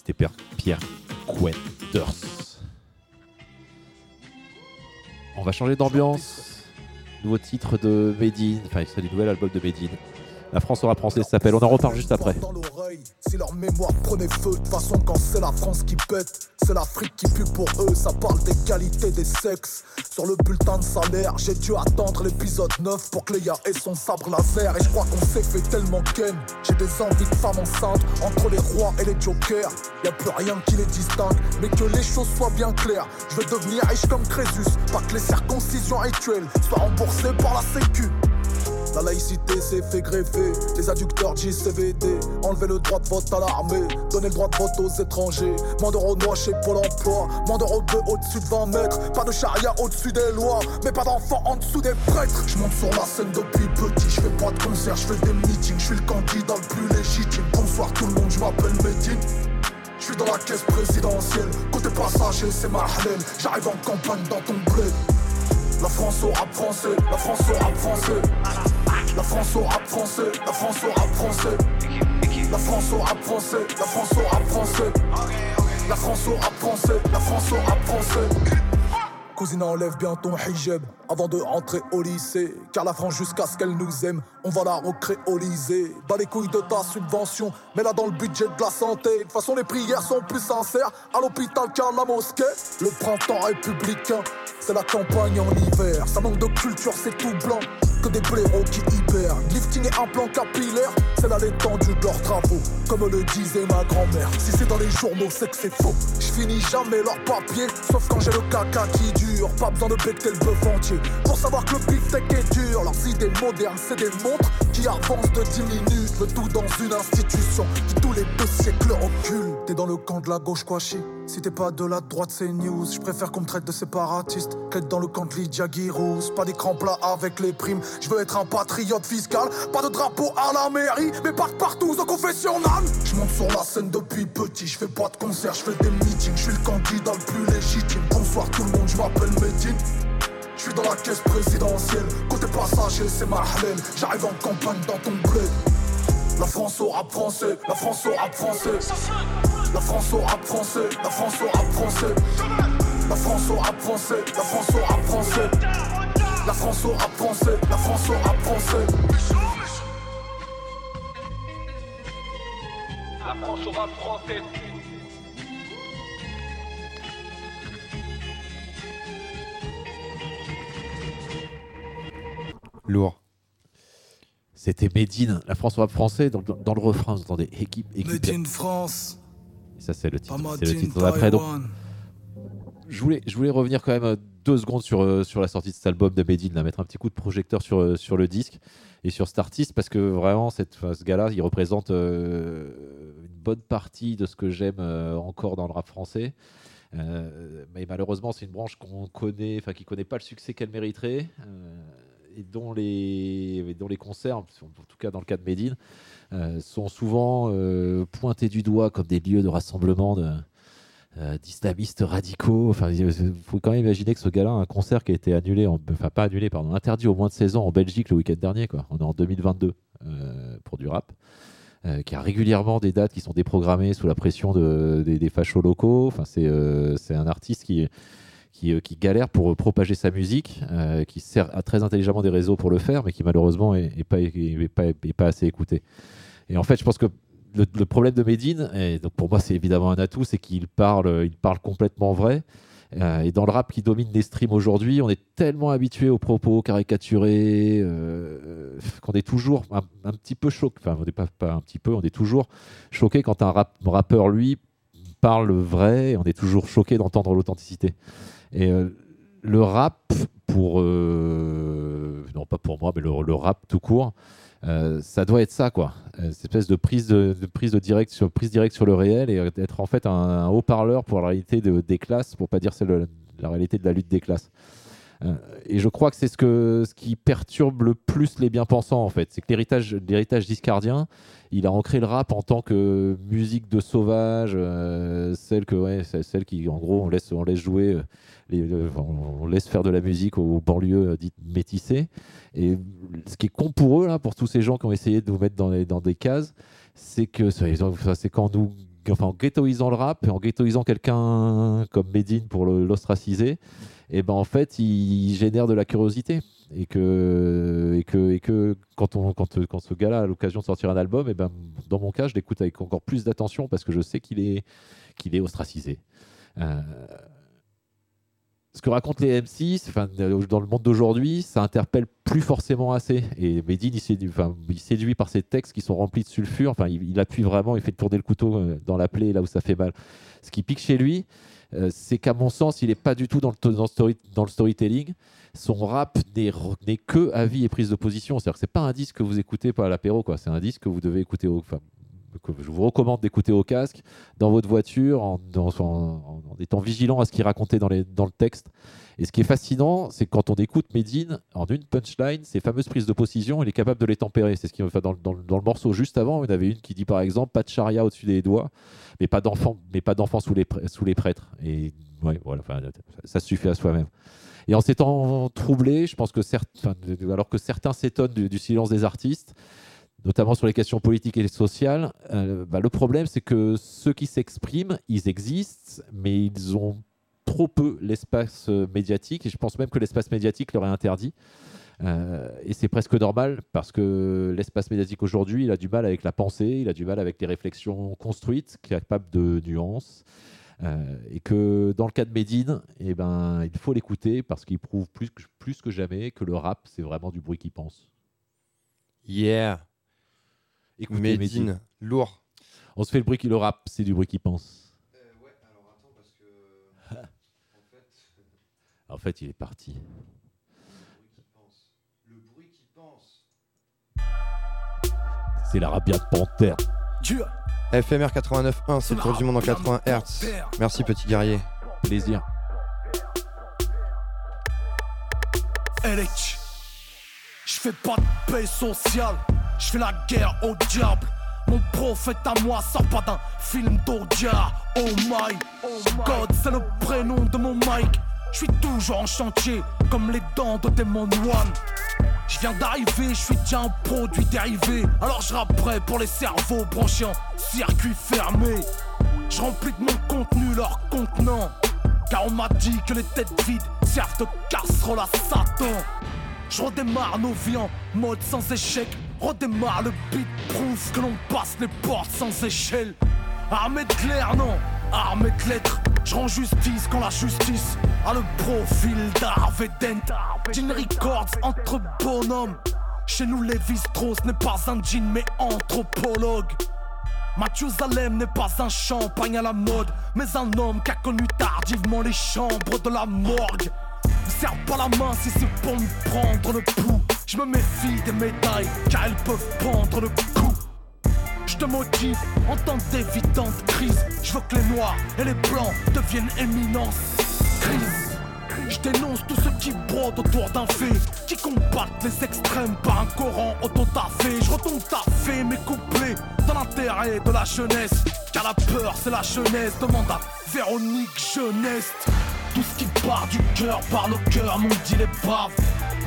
C'était Pierre, Quenders. On va changer d'ambiance. Nouveau titre de Medine, enfin extrait du nouvel album de Medine. La France aura français ça s'appelle. On en reparle juste après. dans l'oreille. Si leur mémoire prenait feu, de façon, quand c'est la France qui pète, c'est l'Afrique qui pue pour eux. Ça parle des qualités des sexes. Sur le bulletin de salaire, j'ai dû attendre l'épisode 9 pour que Léa ait son sabre laser. Et je crois qu'on s'est fait tellement ken. J'ai des envies de femmes enceintes entre les rois et les jokers. Y a plus rien qui les distingue, mais que les choses soient bien claires. Je veux devenir riche comme Crésus, pas que les circoncisions rituelles soient remboursées par la Sécu. La laïcité s'est fait greffer, les adducteurs JCVD, enlever le droit de vote à l'armée, donner le droit de vote aux étrangers, moins d'euros noirs chez Pôle emploi, moins d'euros bleu au-dessus de 20 mètres, pas de charia au-dessus des lois, mais pas d'enfants en dessous des prêtres. Je monte sur la scène depuis petit, je fais pas de concert, je fais des meetings, je suis le candidat le plus légitime. Bonsoir tout le monde, je m'appelle Medine. Suis dans la caisse présidentielle, côté passager c'est ma halal, j'arrive en campagne dans ton bled. La France au rap français, la France au rap français. La France au rap français, la France au rap français. La France au rap français, la France au rap français. La France au rap français, la France au rap français. Cousine, enlève bien ton hijab avant de rentrer au lycée. Car la France, jusqu'à ce qu'elle nous aime, on va la recréoliser. Bas les couilles de ta subvention, mais là dans le budget de la santé. De toute façon, les prières sont plus sincères à l'hôpital qu'à la mosquée. Le printemps républicain, c'est la campagne en hiver. Ça manque de culture, c'est tout blanc. Des blaireaux qui hibernent. Lifting et implant capillaire, c'est là l'étendue de leurs travaux. Comme le disait ma grand-mère. Si c'est dans les journaux, c'est que c'est faux. Je finis jamais leur papier, sauf quand j'ai le caca qui dure. Pas besoin de becter le bœuf entier. Pour savoir que le beefsteak est dur, leurs idées modernes, c'est des montres qui avancent de 10 minutes. Le tout dans une institution qui tous les deux siècles recule. T'es dans le camp de la gauche, quoi, chi. Si t'es pas de la droite, c'est news. Je préfère qu'on me traite de séparatiste qu'être dans le camp de Lydia Girouz. Pas d'écran plat avec les primes. Je veux être un patriote fiscal. Pas de drapeau à la mairie, mais pas partout au confessionnal. Je monte sur la scène depuis petit. Je fais pas de concert, je fais des meetings. Je suis le candidat le plus légitime. Bonsoir tout le monde, je m'appelle Medine. Je suis dans la caisse présidentielle. Côté passager, c'est ma. J'arrive en campagne dans ton bled. La France au rap français, la France au rap français. La France au rap français, la France au rap français. La France au rap français, la France au rap français. La France au rap français, la France au rap français. La France au rap français. Lourd. C'était Medine, la France rap français. Dans, dans le refrain, vous entendez équipe, équipe. Made in France, Et ça, c'est le titre. C'est le titre d'après. Donc, je voulais, je voulais revenir quand même euh, deux secondes sur, euh, sur la sortie de cet album de Medine, là, mettre un petit coup de projecteur sur, euh, sur le disque et sur cet artiste, parce que vraiment, cette, enfin, ce gars-là, il représente euh, une bonne partie de ce que j'aime euh, encore dans le rap français. Euh, mais malheureusement, c'est une branche qu'on connaît, enfin qui connaît pas le succès qu'elle mériterait, et dont les, dont les concerts, en tout cas dans le cas de Medine, euh, sont souvent euh, pointés du doigt comme des lieux de rassemblement de, euh, d'islamistes radicaux. Enfin, il faut quand même imaginer que ce gars-là a un concert qui a été annulé, en- enfin pas annulé, pardon, interdit au moins de 16 ans en Belgique le week-end dernier. Quoi. On est en 2022 euh, pour du rap. qui a régulièrement des dates qui sont déprogrammées sous la pression de- des, des fachos locaux. Enfin, c'est c'est un artiste qui, qui, euh, qui galère pour propager sa musique, euh, qui sert à très intelligemment des réseaux pour le faire, mais qui malheureusement est, pas, assez écouté. Et en fait, je pense que le, problème de Medine, et donc pour moi c'est évidemment un atout, c'est qu'il parle, il parle complètement vrai. Euh, et dans le rap qui domine les streams aujourd'hui, on est tellement habitué aux propos caricaturés euh, qu'on est toujours un, petit peu choqué. Enfin, on n'est pas, un petit peu, on est toujours choqué quand un rap- rappeur, lui, parle vrai. On est toujours choqué d'entendre l'authenticité. Et euh, le rap, pour. euh, non, pas pour moi, mais le, rap tout court. euh, ça doit être ça, quoi. Cette espèce de prise de, prise de direct sur prise directe sur le réel et d'être en fait un, haut-parleur pour la réalité de- des classes, pour pas dire c'est la réalité de la lutte des classes. Et je crois que c'est ce, ce qui perturbe le plus les bien-pensants, en fait. C'est que l'héritage, discardien, il a ancré le rap en tant que musique de sauvage, celle, que, celle qui, en gros, on laisse, on laisse jouer, le- on laisse faire de la musique aux banlieues euh, dites métissées. Et ce qui est con pour eux, là, pour tous ces gens qui ont essayé de nous mettre dans, des cases, c'est que c'est quand nous en ghettoisant le rap en ghettoisant quelqu'un comme Medine pour l'ostraciser, et ben en fait, il génère de la curiosité. Et que, et que, et que quand, on, quand, quand ce gars-là a l'occasion de sortir un album, et ben, dans mon cas, je l'écoute avec encore plus d'attention parce que je sais qu'il est, qu'il est ostracisé. Euh, ce que racontent les M6, enfin, euh, dans le monde d'aujourd'hui, ça interpelle plus forcément assez. Et Medine, il séduit, séduit par ses textes qui sont remplis de sulfure. Enfin, il, appuie vraiment, il fait tourner le couteau euh, dans la plaie là où ça fait mal. Ce qui pique chez lui, euh, c'est qu'à mon sens, il n'est pas du tout dans le, storytelling. Son rap n'est que avis et prise de position. C'est-à-dire que c'est pas un disque que vous écoutez à l'apéro. C'est un disque que vous devez écouter au, enfin, que je vous recommande d'écouter au casque, dans votre voiture, en, étant vigilant à ce qu'il racontait dans, dans le texte. Et ce qui est fascinant, c'est quand on écoute Medine, en une punchline, ces fameuses prises de position, il est capable de les tempérer. C'est ce qui, enfin, dans, le- morceau juste avant, il y en avait une qui dit par exemple pas de charia au-dessus des doigts, mais pas d'enfants, mais pas d'enfants sous les, prêtres. Et ça suffit à soi-même. Et en s'étant troublé, je pense que alors que certains s'étonnent du silence des artistes, notamment sur les questions politiques et sociales, euh, bah, le problème c'est que ceux qui s'expriment, ils existent, mais ils ont trop peu l'espace euh, médiatique, et je pense même que l'espace médiatique leur est interdit. Euh, et c'est presque normal parce que l'espace médiatique aujourd'hui, il a du mal avec la pensée, il a du mal avec les réflexions construites, capables de nuances. Et que dans le cas de Medine, eh ben, il faut l'écouter parce qu'il prouve plus que, plus que jamais que le rap, c'est vraiment du bruit qui pense. Yeah. Écoutez Medine, Medine. lourd. On se fait le bruit qui le rap, c'est du bruit qui pense. En fait, il est parti. C'est l'Arabia de Panthère. FMR 89.1, c'est le tour du monde en 80 Hz. Merci petit guerrier. Plaisir. LH. Je fais pas de paix sociale, je la guerre au diable. Mon prophète à moi sort pas d'un film d'Odia. Oh my God, c'est le prénom de mon mic. Je suis toujours en chantier, comme les dents de Demon One. Je viens d'arriver, je suis déjà un produit dérivé. Alors je rapperai pour les cerveaux branchés en circuit fermé. Je remplis de mon contenu leur contenant. Car on m'a dit que les têtes vides servent de casserole à Satan. Je redémarre nos vies en mode sans échec. Redémarre le beat proof que l'on passe les portes sans échelle. Armée de l'air, non, armée de lettres. Je rends justice quand la justice a le profil d'Harvey Dent. Jean Records entre bonhommes. Chez nous, Lévi Strauss n'est pas un jean mais anthropologue. Mathusalem n'est pas un champagne à la mode, mais un homme qui a connu tardivement les chambres de la morgue. Ne serre pas la main si c'est pour me prendre le pouls. Je me méfie des médailles, car elles peuvent prendre le coup. Je te motive en temps d'évidente crise. Je veux que les noirs et les blancs deviennent éminence. Crise. Je dénonce tous ceux qui brodent autour d'un fait, qui combattent les extrêmes par un Coran autotafé. Je retourne taffer mes couplets dans l'intérêt de la jeunesse. Car la peur, c'est la jeunesse. Demande à Véronique Jeunesse. Tout ce qui part du cœur par le cœur, m'ont dit les braves.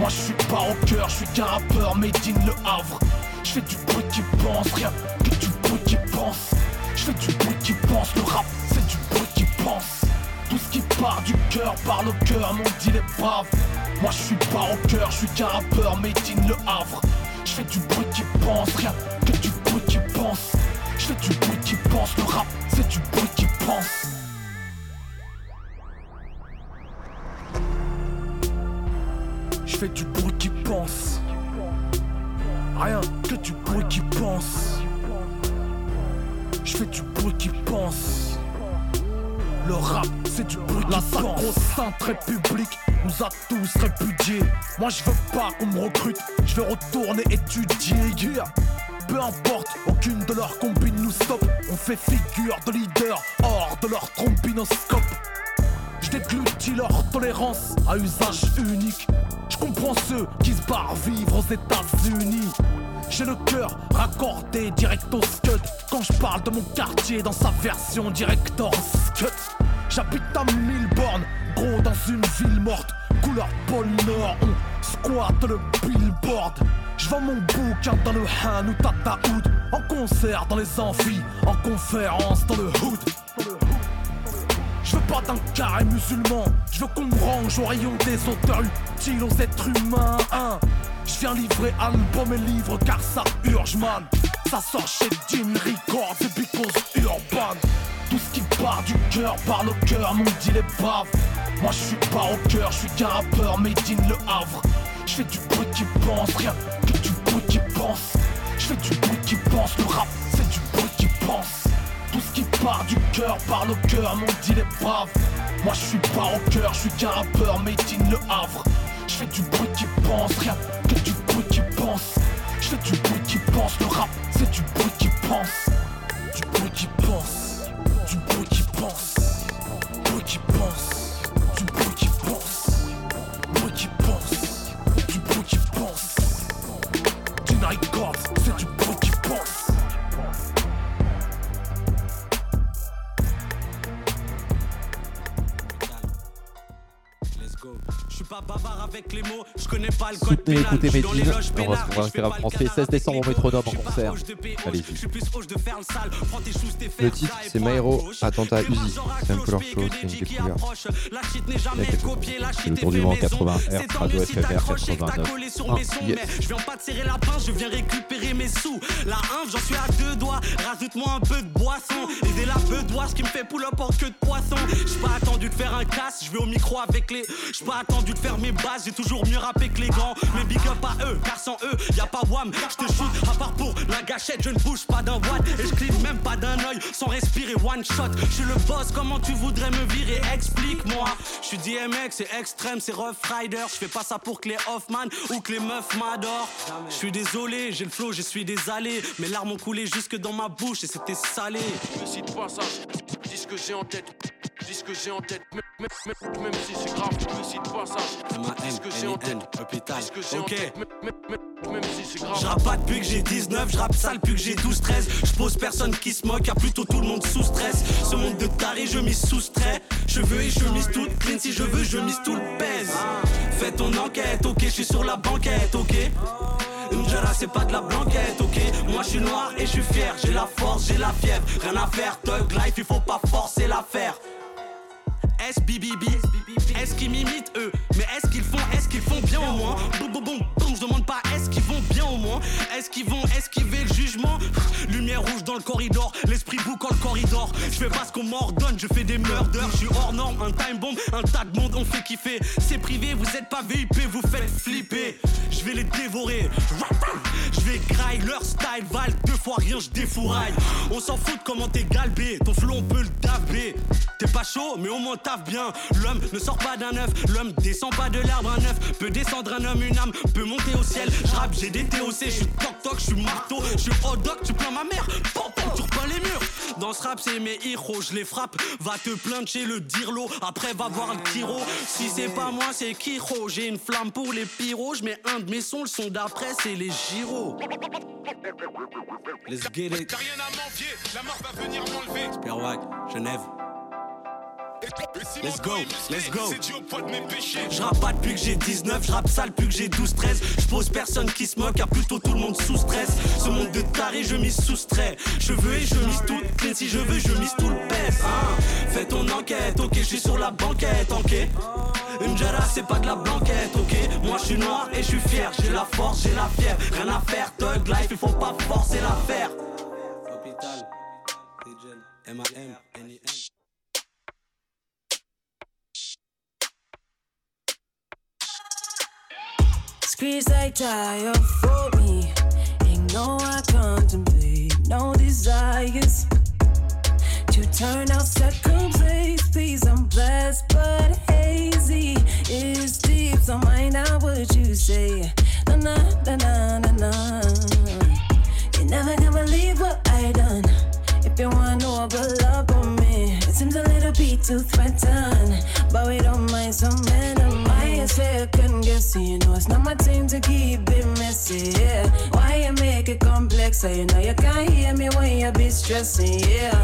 Moi je suis pas au cœur, je suis qu'un rappeur made in le Havre. Je fais du bruit qui pense, rien que du bruit qui pense. Je fais du bruit qui pense, le rap c'est du bruit qui pense. Tout ce qui part du cœur par le cœur, m'ont dit les braves. Moi je suis pas au cœur, je suis qu'un rappeur made in le Havre. Je fais du bruit qui pense, rien que du bruit qui pense. Je fais du bruit qui pense, le rap c'est du bruit qui pense. Je fais du bruit qui pense. Rien que du bruit qui pense. Je fais du bruit qui pense. Le rap, c'est du bruit qui pense. La sacro-sainte république nous a tous répudiés. Moi, je veux pas qu'on me recrute. Je vais retourner étudier. Yeah. Peu importe, aucune de leurs combines nous stoppe. On fait figure de leader hors de leur trombinoscope. Je leur tolérance à usage unique. Je comprends ceux qui se barrent vivre aux États-Unis. J'ai le cœur raccordé direct au scud quand je parle de mon quartier dans sa version director's cut. J'habite à Milborn, gros dans une ville morte, couleur pôle Nord. On Squat le billboard. Je vends mon bouquin dans le Han ou Tataoud. En concert dans les amphis, en conférence dans le hood. Je veux pas d'un carré musulman, je veux qu'on me range au rayon des auteurs utiles aux êtres humains. hein. Je viens livrer album et livre car ça urge man. Ça sort chez Dean Records et Because Urban. Tout ce qui part du cœur par le cœur, mon dit les braves. Moi je suis pas au cœur, je suis qu'un rappeur made in le Havre. Je fais du bruit qui pense, rien que du bruit qui pense. Je fais du bruit qui pense, le rap c'est du bruit qui pense. Part du cœur par le cœur, mon dit les braves. Moi je suis pas au cœur, je suis qu'un rappeur made in le Havre. Je fais du bruit qui pense, rien que du bruit qui pense. Je fais du bruit qui pense, le rap c'est du bruit qui pense. Du bruit qui pense, du bruit qui pense, bruit qui pense, du bruit qui pense, bruit qui pense, du bruit qui pense. Du c'est du pas bavard avec les mots, je connais pas le code Soutenez, pénal. écoutez dans les loges On va se le français casse, 16 décembre au Métronome en concert. Allez-y. Je suis plus proche de faire le titre, c'est Maero, attentat Uzi. en C'est un peu leur chose, c'est une découverte. C'est le est tour du monde maison. 80 C'est Hertz, tant Radio mieux si FFR t'accroches et que t'as 89. collé sur Ah, mes sons. yes. Mais je viens pas te serrer la pince, je viens récupérer mes sous. La 1, j'en suis à deux doigts. Rajoute-moi un peu de boisson. Et la peu de ce qui me fait pull up en queue de poisson. J'ai pas attendu de faire un casse, je vais au micro avec les. J'ai pas attendu de faire mes bases, j'ai toujours mieux rappé que les gants. Mais big up à eux, car sans eux, y a pas wham. Je te shoot, à part pour la gâchette, je ne bouge pas d'un watt. Et je clique même pas d'un œil, sans respirer one shot. Je suis le boss, comment tu voudrais me virer? Explique-moi. Je suis DMX, c'est extrême, c'est Rough Rider. Je fais pas ça pour que les Hoffman ou que les meufs m'adorent. Je suis désolé, j'ai le flow, je suis allées. Mes larmes ont coulé jusque dans ma bouche et c'était salé. Me cite pas ça, dis ce que j'ai en tête. Dis ce que j'ai en tête, même, même- même- même si c'est grave, me cite pas ça. Dis ce que j'ai en tête, hôpital. que j'ai en Ok. tête, même, si c'est grave. Je rappe pas depuis que j'ai 19, je rappe sale depuis que j'ai 12-13. Je pose personne qui se moque, y'a plutôt tout le monde sous stress. Ce monde de taré, je m'y soustrais. Cheveux et chemise toute clean, si je veux, je mise tout le pèse. Fais ton enquête, ok, je suis sur la banquette, ok. Njara, c'est pas de la blanquette, ok. Moi, je suis noir et je suis fier. J'ai la force, j'ai la fièvre. Rien à faire, thug life, il faut pas forcer l'affaire. Est-ce qu'ils m'imitent eux? Mais est-ce qu'ils font, est-ce qu'ils font bien au moins Boum boum boum boum, je demande pas est-ce qu'ils vont bien? Est-ce qu'ils vont esquiver le jugement? Lumière rouge dans le corridor, l'esprit quand le corridor. Je fais pas ce qu'on m'ordonne, je fais des murders Je suis hors norme, un time bomb, un de monde on fait kiffer. C'est privé, vous êtes pas VIP, vous faites flipper. Je vais les dévorer. Je vais leur style, val deux fois rien, je défouraille. On s'en fout de comment t'es galbé, ton flow on peut le taper T'es pas chaud, mais au moins taffe bien. L'homme ne sort pas d'un œuf, l'homme descend pas de l'arbre un œuf. Peut descendre un homme, une âme, peut monter au ciel. Je j'ai des Je suis toc toc, je suis marteau, je suis hot dog, tu plains ma mère, pom pom, tu repeins les murs. Dans ce rap, c'est mes héros, je les frappe. Va te plaindre chez le dirlo, après va voir le tiro. Si c'est pas moi, c'est Kiro. J'ai une flamme pour les pyros, je mets un de mes sons, le son d'après, c'est les gyros. Let's get it. T'as rien à m'envier, la mort va venir m'enlever. Pierwack, Genève. Let's go, let's go. Je rappe pas depuis que j'ai 19, je rappe sale depuis que j'ai 12-13. Je pose personne qui se moque, y'a plutôt tout le monde sous stress. Ce monde de taré, je m'y soustrais. Cheveux et je mise tout clean, si je veux, je mise tout le pèse. Hein. Fais ton enquête, ok, je suis sur la banquette, ok. Une jara, c'est pas de la blanquette, ok. Moi je suis noir et je suis fier, j'ai la force, j'ai la fièvre. Rien à faire, thug life, il faut pas forcer l'affaire. Hôpital, Squeeze like tire for me. Ain't no I contemplate, no desires. To turn out second place, please. I'm blessed but hazy. It's deep, so mind out what you say. Na na na na na na. You never gonna believe what I done. If you wanna know about love on me, it seems a little bit too threatened. But we don't mind men of mine. I say I couldn't guess, you know it's not my thing to keep it messy. Yeah, why you make it complex? So you know you can't hear me when you be stressing. Yeah,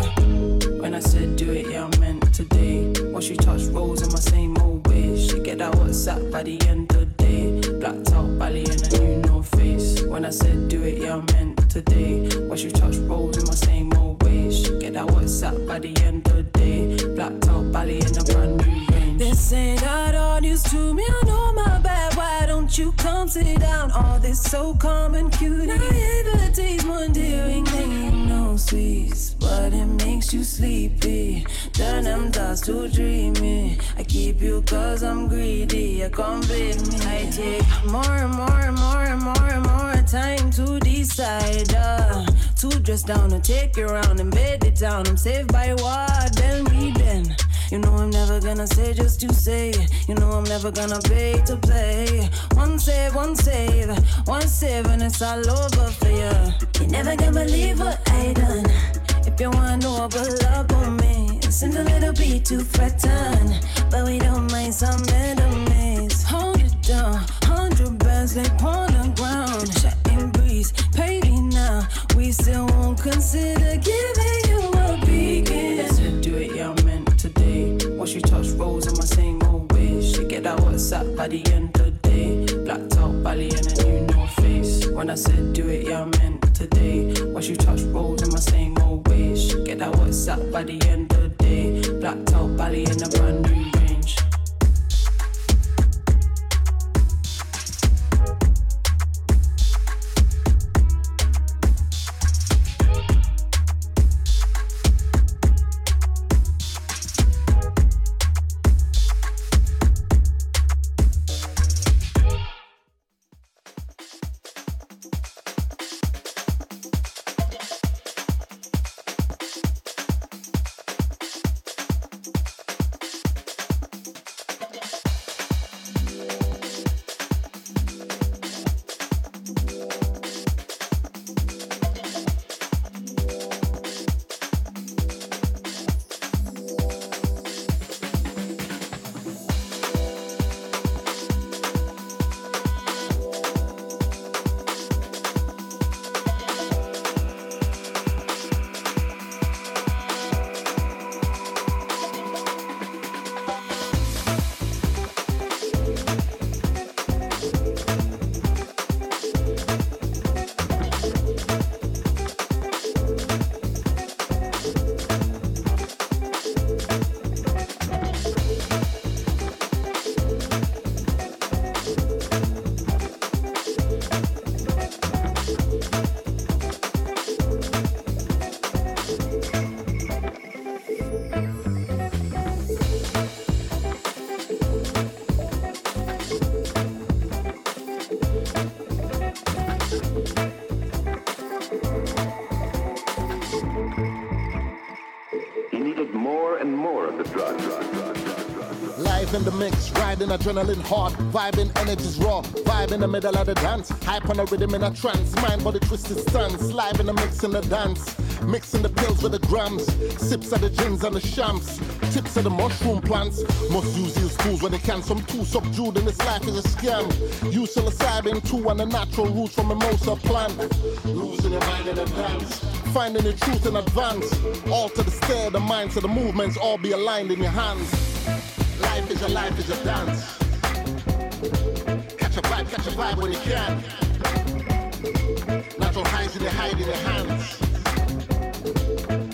when I said do it, yeah I meant today. When she touched rolls in my same old way, she get that WhatsApp by the end of the day. Black top, Bali, and a new Face. When I said do it, yeah, I meant today. Watch you touch rolls in my same old ways. Get that WhatsApp by the end of the day. Black top, Bali, and a brand new range. This ain't not all news to me, I know my bad. Why don't you come sit down? All this so calm and cute. Naivety's than you know, sweets. But it makes you sleepy. Turn them thoughts to dreamy. I keep you cause I'm greedy. I can't blame me. I take more and more and more and more and more time to decide. Uh, to dress down and take you around and bed it down. I'm saved by what? Then we then. You know I'm never gonna say just to say. You know I'm never gonna pay to play. One save, one save, one save, and it's all over for you. You never gonna believe what I done. If you wanna know about love on me, send a little bit to threaten, but we don't mind some enemies. Hold it down, hundred bands like on the ground. And breeze, pay me now. We still won't consider giving you a beacon. Watch you touch rolls in my same old ways. She get that WhatsApp by the end of the day. Black top, Bali, and a new North Face. When I said do it, yeah, I meant today. Watch you touch rolls in my same old ways. She get that WhatsApp by the end of the day. Black top, Bali, and a brand new riding adrenaline hard, vibing energies raw, vibe in the middle of the dance, hype on the rhythm in a trance, mind body twisted stance, live in the mix in the dance, mixing the pills with the grams, sips of the gins and the shams, tips of the mushroom plants, must use these tools when they can, some too subdued in this life is a scam, use psilocybin too and the natural roots from mimosa plant, losing your mind in the dance, finding the truth in advance, alter the stare, the minds of the movements, all be aligned in your hands. Is a life is a dance. Catch a vibe, catch a vibe when you can. Natural highs in your hide in your hands.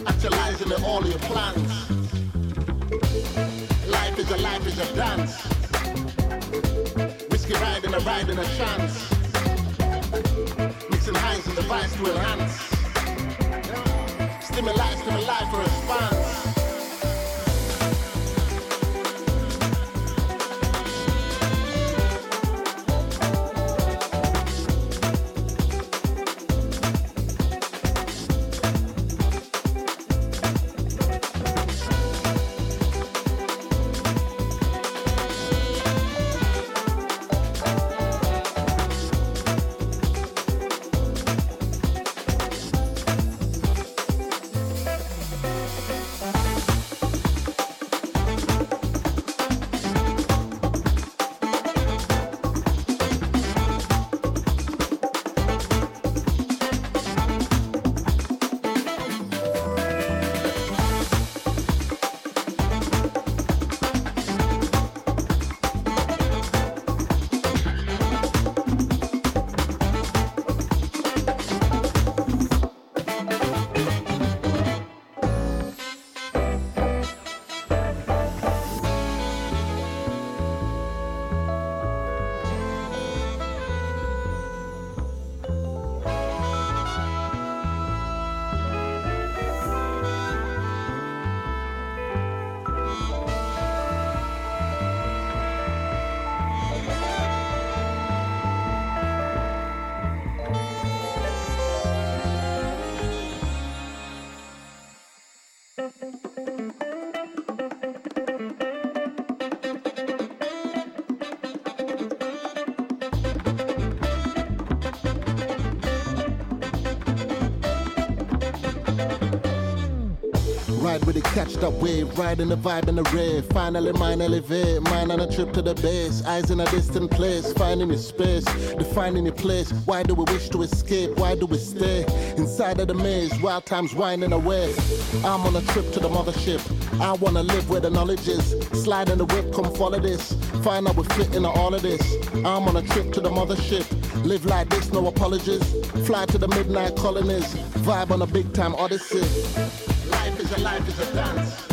Actualizing in all your plans. Life is a life is a dance. Risky ride and a ride and a chance. Mixing highs and the vice to enhance. Stimuli, stimuli for response. Up wave, riding the vibe in the rave. Finally, mine elevate, mine on a trip to the base. Eyes in a distant place, finding your space, defining your place. Why do we wish to escape? Why do we stay inside of the maze? Wild times winding away. I'm on a trip to the mothership. I wanna live where the knowledge is. Slide in the whip, come follow this. Find out we fit into all of this. I'm on a trip to the mothership. Live like this, no apologies. Fly to the midnight colonies. Vibe on a big time odyssey. Life is a life is a dance.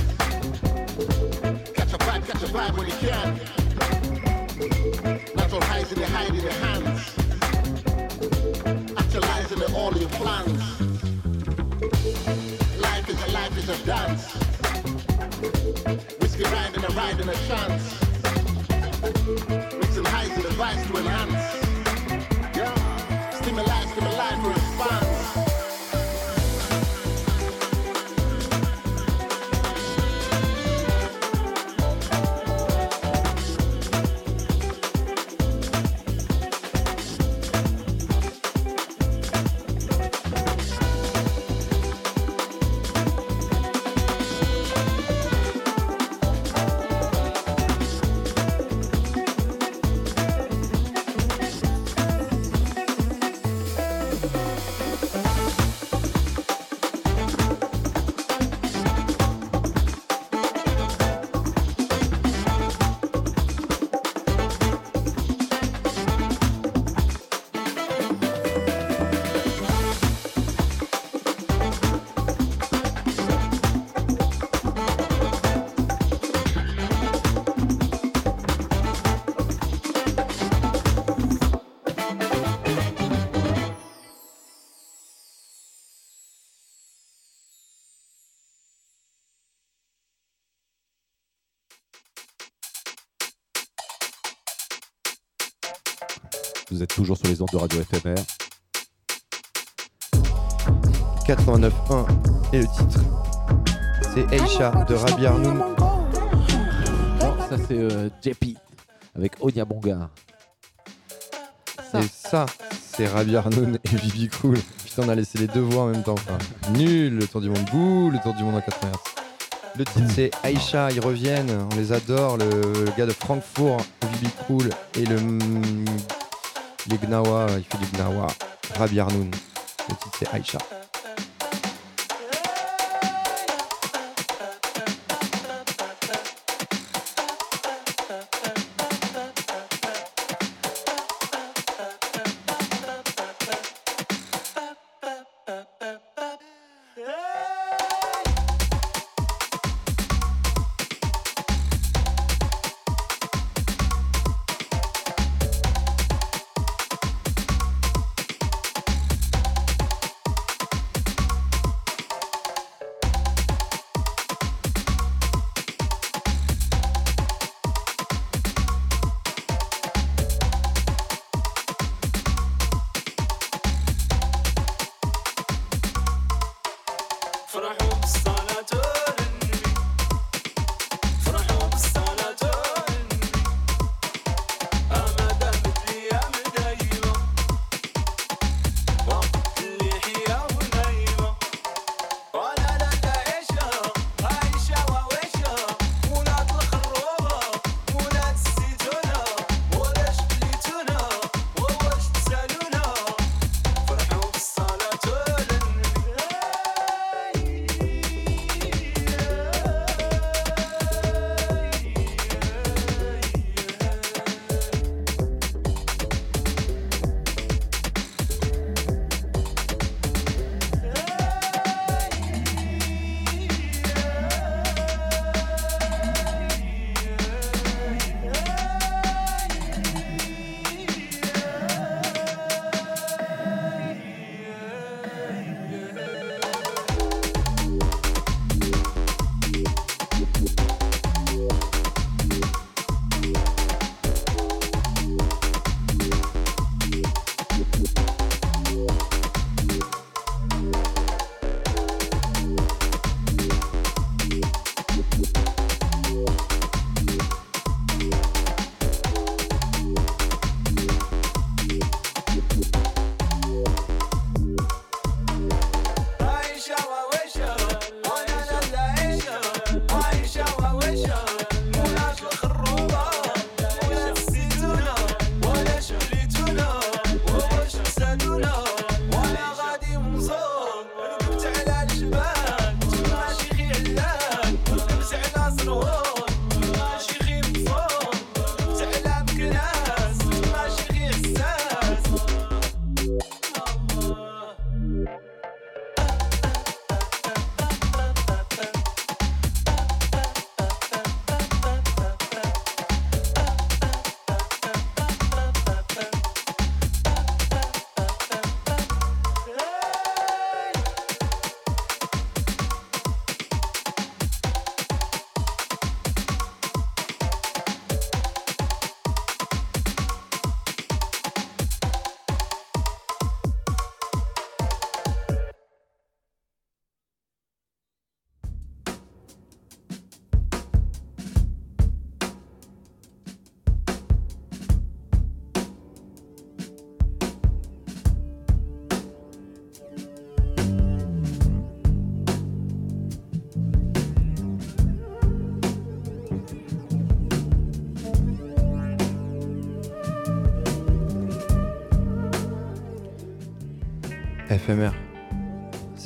Catch a vibe, catch a vibe when you can. Natural highs in your hide in your hands. Actualizing in all your plans. Life is a life is a dance. Whiskey riding a ride in a chance. Mixing highs and the vice to enhance. 89.1 et le titre c'est Aisha de Rabi Arnoun. Non, ça c'est euh, JP avec Onya Bonga. C'est ça, c'est Rabi Arnoun et Bibi Cool. Putain, on a laissé les deux voix en même temps. Enfin, nul, le tour du monde bouh, le tour du monde en 80 Hz. Le titre c'est Aisha, ils reviennent, on les adore. Le, le gars de Francfort, Bibi Cool et le les Gnawa, il fait du Gnawa. Rabi Arnoun. Le titre c'est Aisha.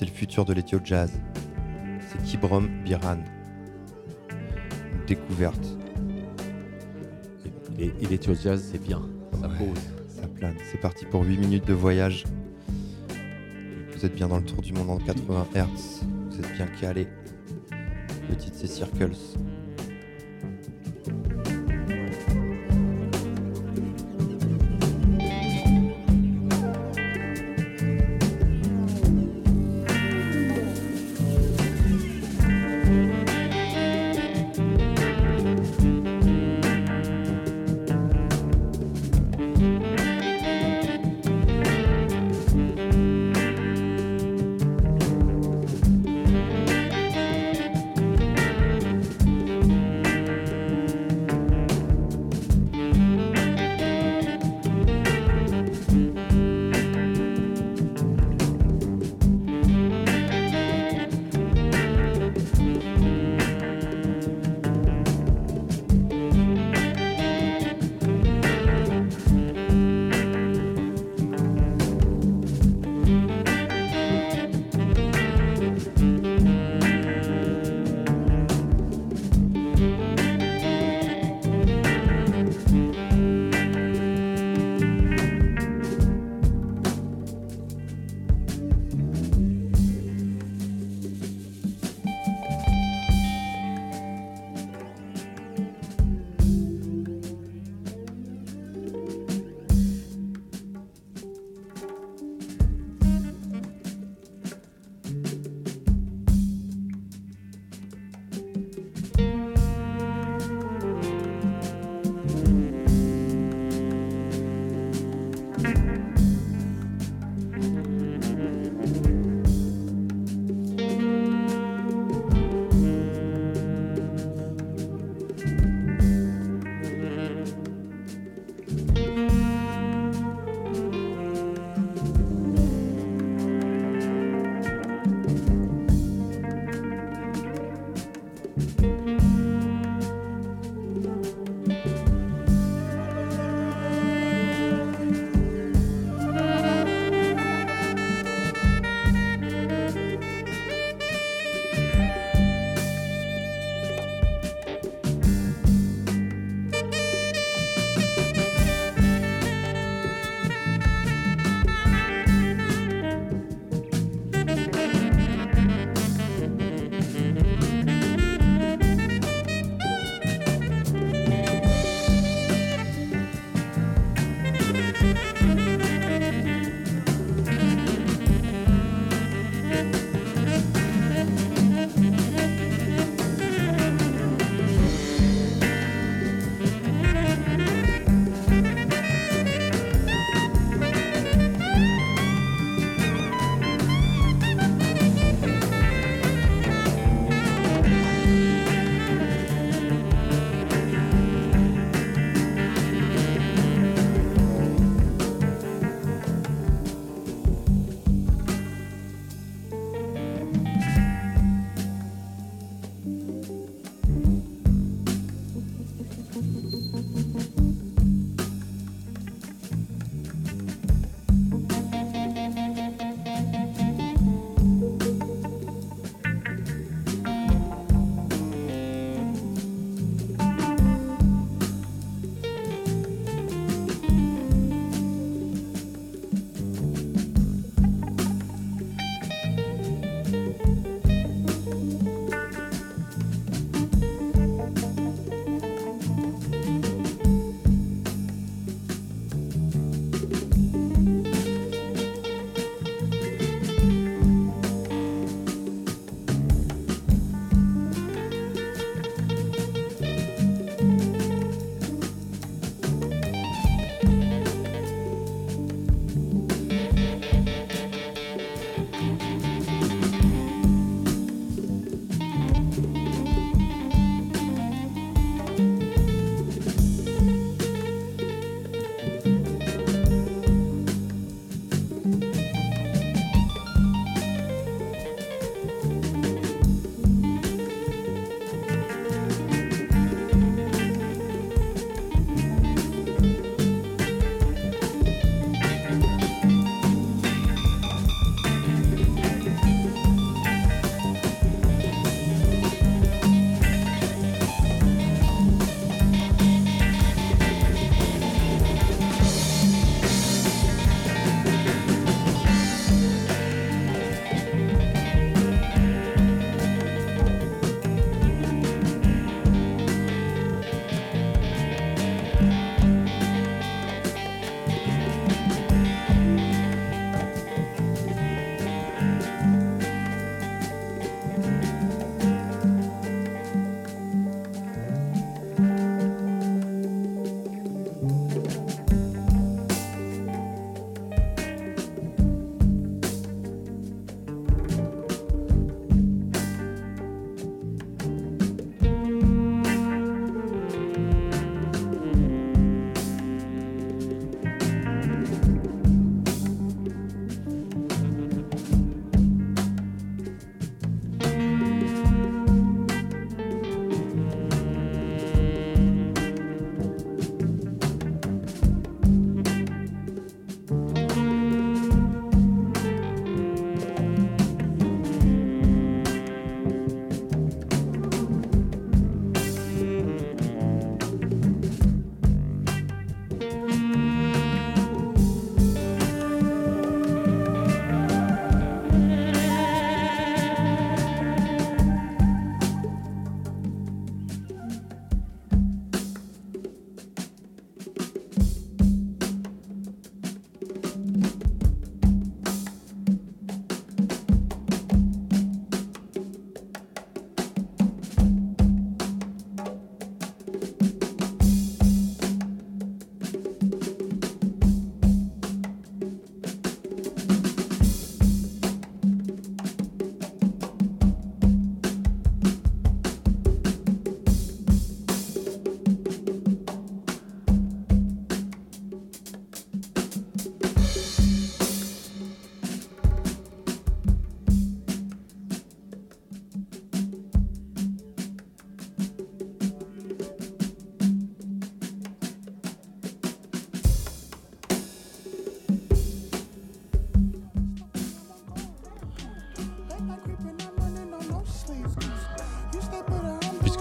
C'est le futur de l'Ethio Jazz. C'est Kibrom Biran. Une découverte. Est au jazz, c'est bien. Ça Ouais, pose. Ça plane. C'est parti pour 8 minutes de voyage. Vous êtes bien dans le tour du monde en 80 Hz. Vous êtes bien calé. Le titre c'est Circles.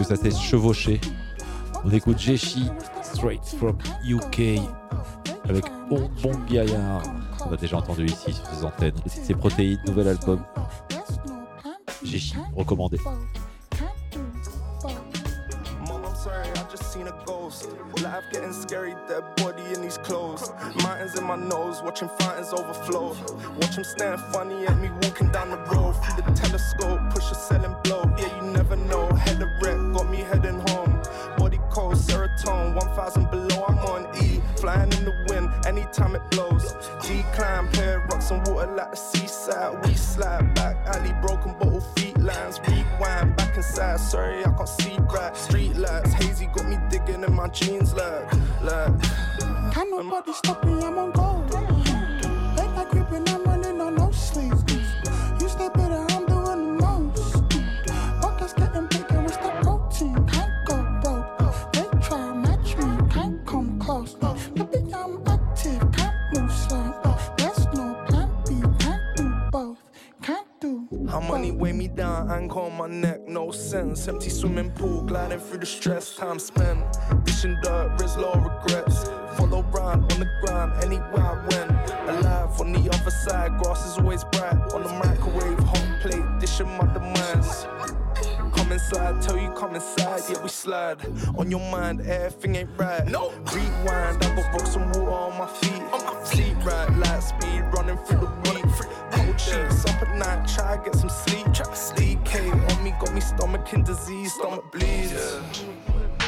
Que ça s'est chevauché. On écoute Jeshi, straight from UK, avec Bon Gaillard. On a déjà entendu ici sur ces antennes. C'est Protéines, nouvel album. Jeshi, recommandé. Empty swimming pool, gliding through the stress, time spent. Dishing dirt, risk low regrets. Follow round on the ground, anywhere I went. Alive on the other side, grass is always bright. On the microwave, hot plate, dishing my demands. Come inside, tell you come inside, yeah we slide. On your mind, everything ain't right. No, rewind, I got rocks and water on my feet. On my sleep right, light speed, running through the week. Cold sheets up at night, try to get some sleep. DK on me, got me stomach in disease, stomach bleeds. Can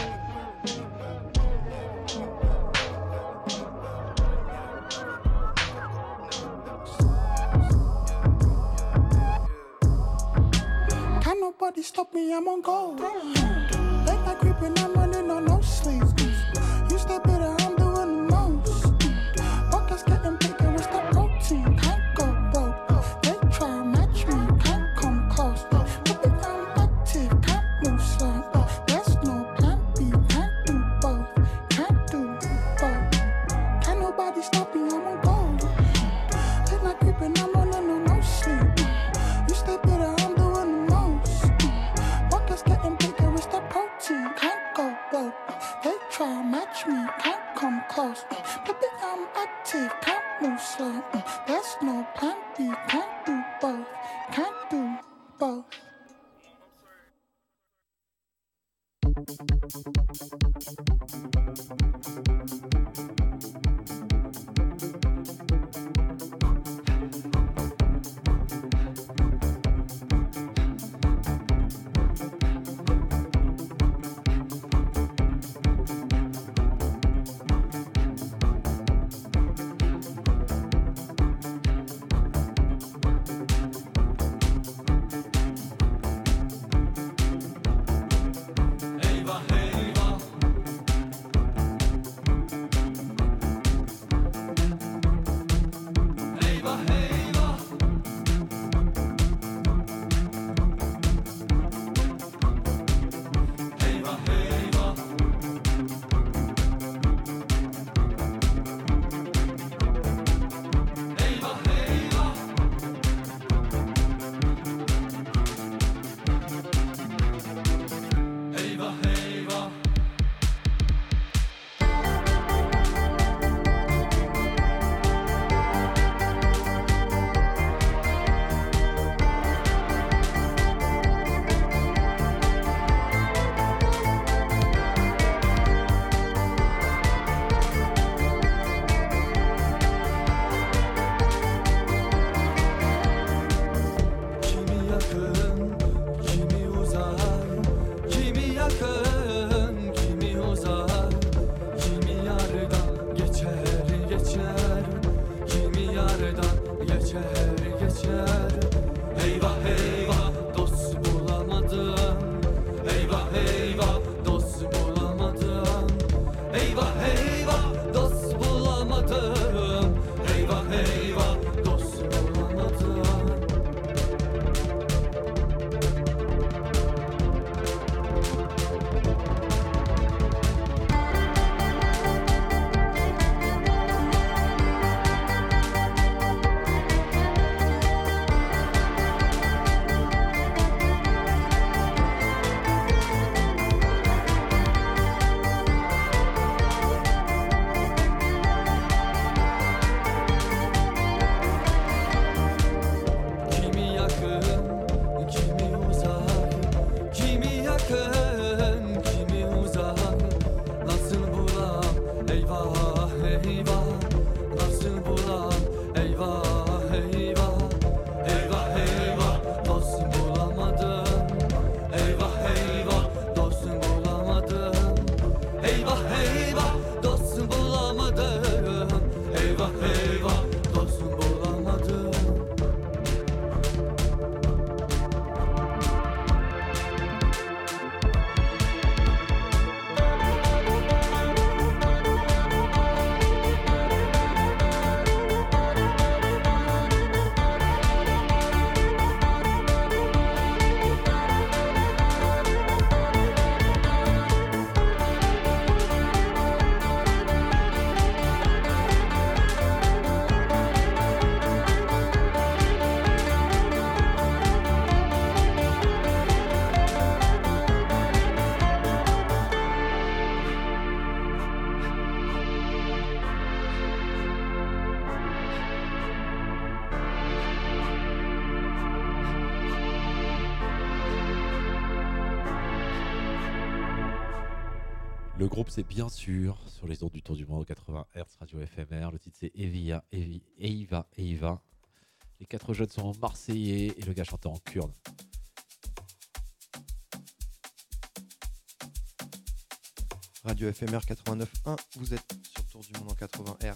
nobody stop me? I'm on gold. Late night creeping, I'm running on no sleep. You stay better, I'm close. Baby, I'm active, can't move slow. There's no plan B, can't do both. Can't do both. groupe, c'est bien sûr sur les ondes du Tour du Monde, 80 Hz, radio FMR. Le titre, c'est Evia, Evi, Eiva, Eiva. Les quatre jeunes sont en marseillais et le gars chantait en kurde. Radio FMR 89.1, vous êtes sur Tour du Monde en 80 Hz.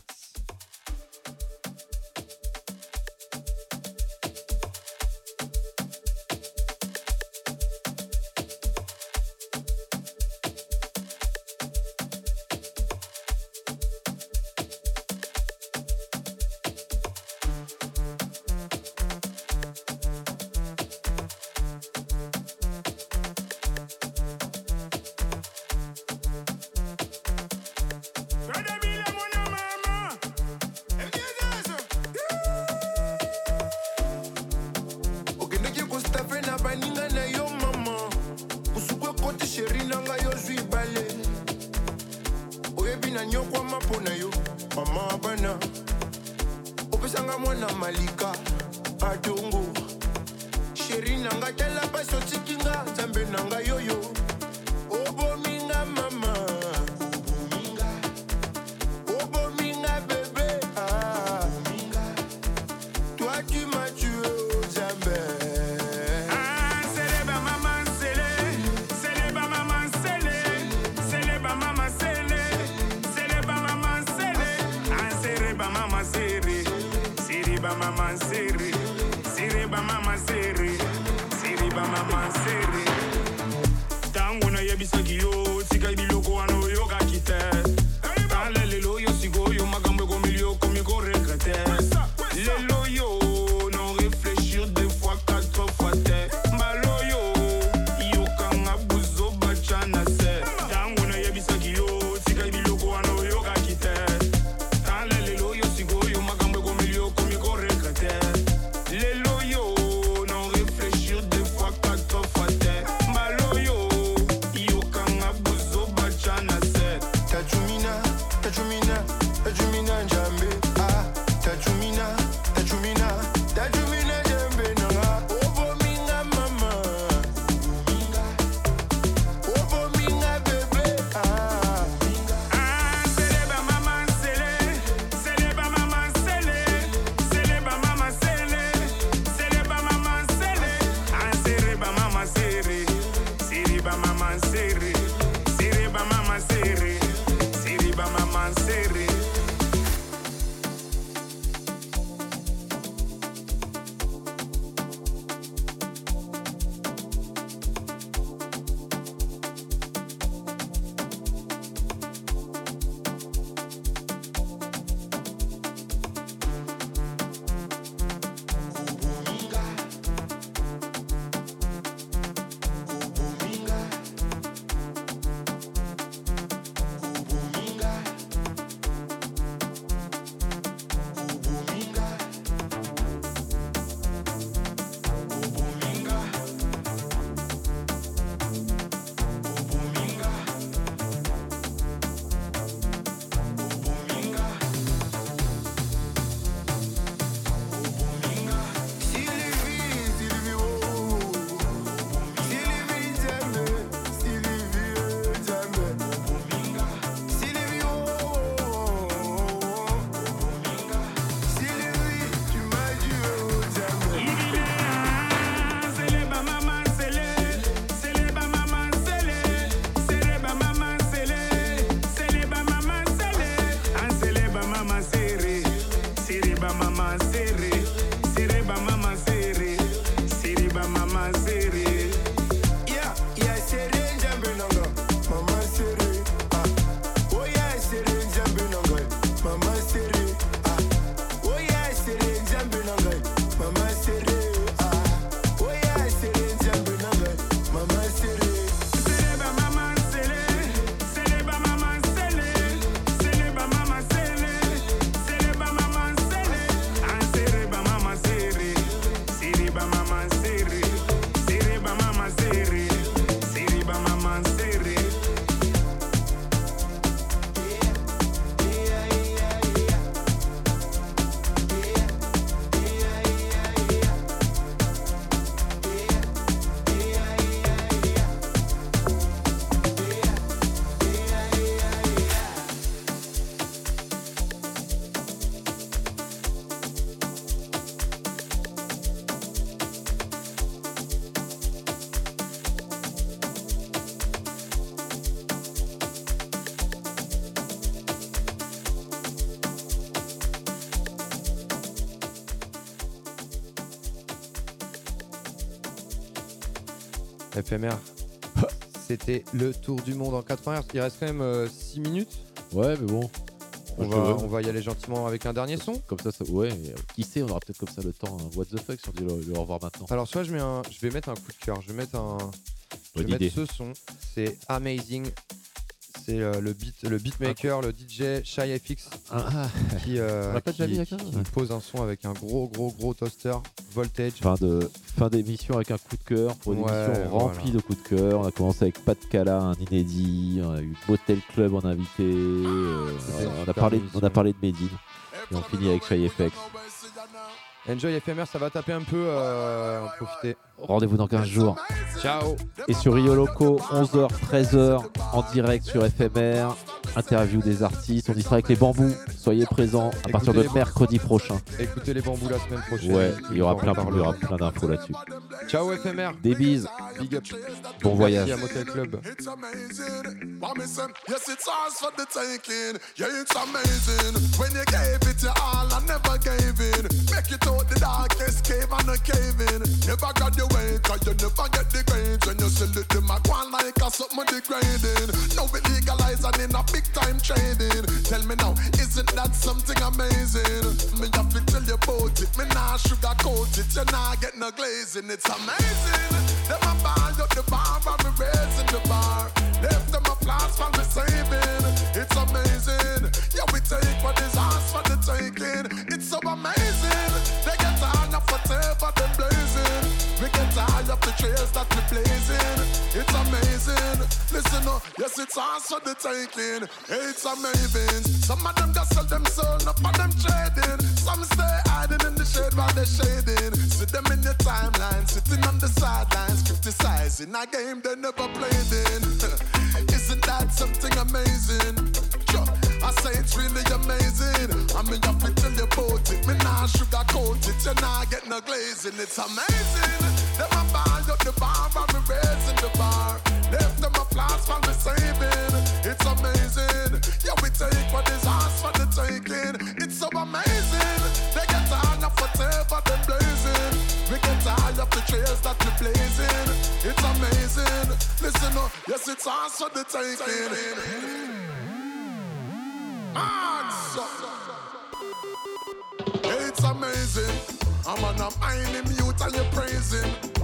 FMR. C'était le tour du monde en 80 Hz. Il reste quand même 6 minutes. Ouais, mais bon. On va, veux. on va y aller gentiment avec un dernier son. Comme ça, ça ouais. euh, qui sait, on aura peut-être comme ça le temps. hein. What the fuck si on dit le, le au revoir maintenant. Alors soit je mets un, je vais mettre un coup de cœur. Je vais mettre un, je vais idée. mettre ce son. C'est amazing. C'est euh, le beat, le beatmaker, le DJ Shy FX Ah, qui, euh, pas qui- Ouais. pose un son avec un gros gros gros toaster voltage. Fin de fin d'émission avec un coup de cœur pour une Ouais, émission remplie voilà. de coups de cœur. On a commencé avec Pat Cala, un inédit. On a eu Motel Club en invité. euh, une on, a parlé, on a parlé de Medine. Et on finit avec Shy FX. Enjoy éphémère, ça va taper un peu. Euh, en profiter. Rendez-vous dans 15 jours. Ciao. Et sur Rio Loco, 11h, 13h, en direct sur FMR. Interview des artistes. On y sera avec les bambous. Soyez présents à partir de mercredi prochain. Écoutez les bambous la semaine prochaine. Ouais, il y aura plein, il y aura reparlera. plein d'infos là-dessus. Ciao éphémère. Des bises. Big up. Bon voyage. Merci à Motel Club. It's amazing. What me say? Yes, it's ours for the taking. Yeah, it's amazing. When you gave it your all, I never gave in. Make it out the darkest cave and a cave in. Never way, cause you never get the grades. When you sell it, them a go like a something degrading. Now we legalize and in a big time trading. Tell me now, isn't that something amazing? Me have to tell you about it. Me nah sugarcoat it. You nah get no glazing. It's amazing. Them a ball up the bar and me raising the bar. Left them applause for me saving. It's amazing. Yeah, we take what is ours for the taking. Trails that we blazing. It's amazing. Listen up, yes, it's ours for the taking. It's amazing. Some of them just sell them soul, not for them trading. Some stay hiding in the shade while they're shading. See them in your timeline, sitting on the sidelines, criticizing a game they never played in. Isn't that something amazing? I say it's really amazing. I mean, you have tell you about it. Me nah sugarcoat it, you nah get no glazing. It's amazing. Them a the bar and me raising the bar. Left them applause for me saving. It's amazing. Yeah, we take what is ours for the taking. It's so amazing. They get tired of whatever them blazing. We get tired of the trails that we blazing. It's amazing. Listen up, yes, it's ours for the taking. Answer. It's amazing. I'm on a in mute and you're praising.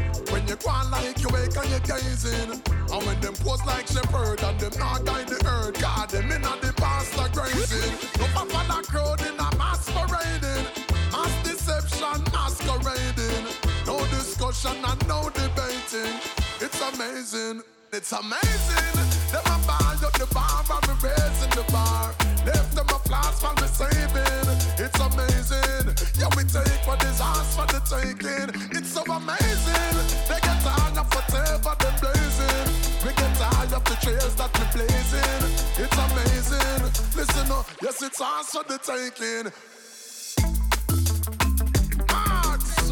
You go on like you wake and you're gazing. And when them pose like shepherd and them not guide the herd. God, them in the pastor grazing. No papa the crowd in a masquerading. Mass deception masquerading. No discussion and no debating. It's amazing. It's amazing. Them a ball up the bar and me raising the bar. Left them applause for me saving. It's amazing. Yeah, we take what is ours for the taking. It's so amazing. trails that we blazing. It's amazing. Listen up, yes, it's also the taking. Max.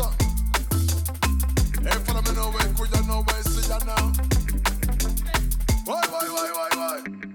Hey, follow could you know where see you now? Why, why, why, why, why?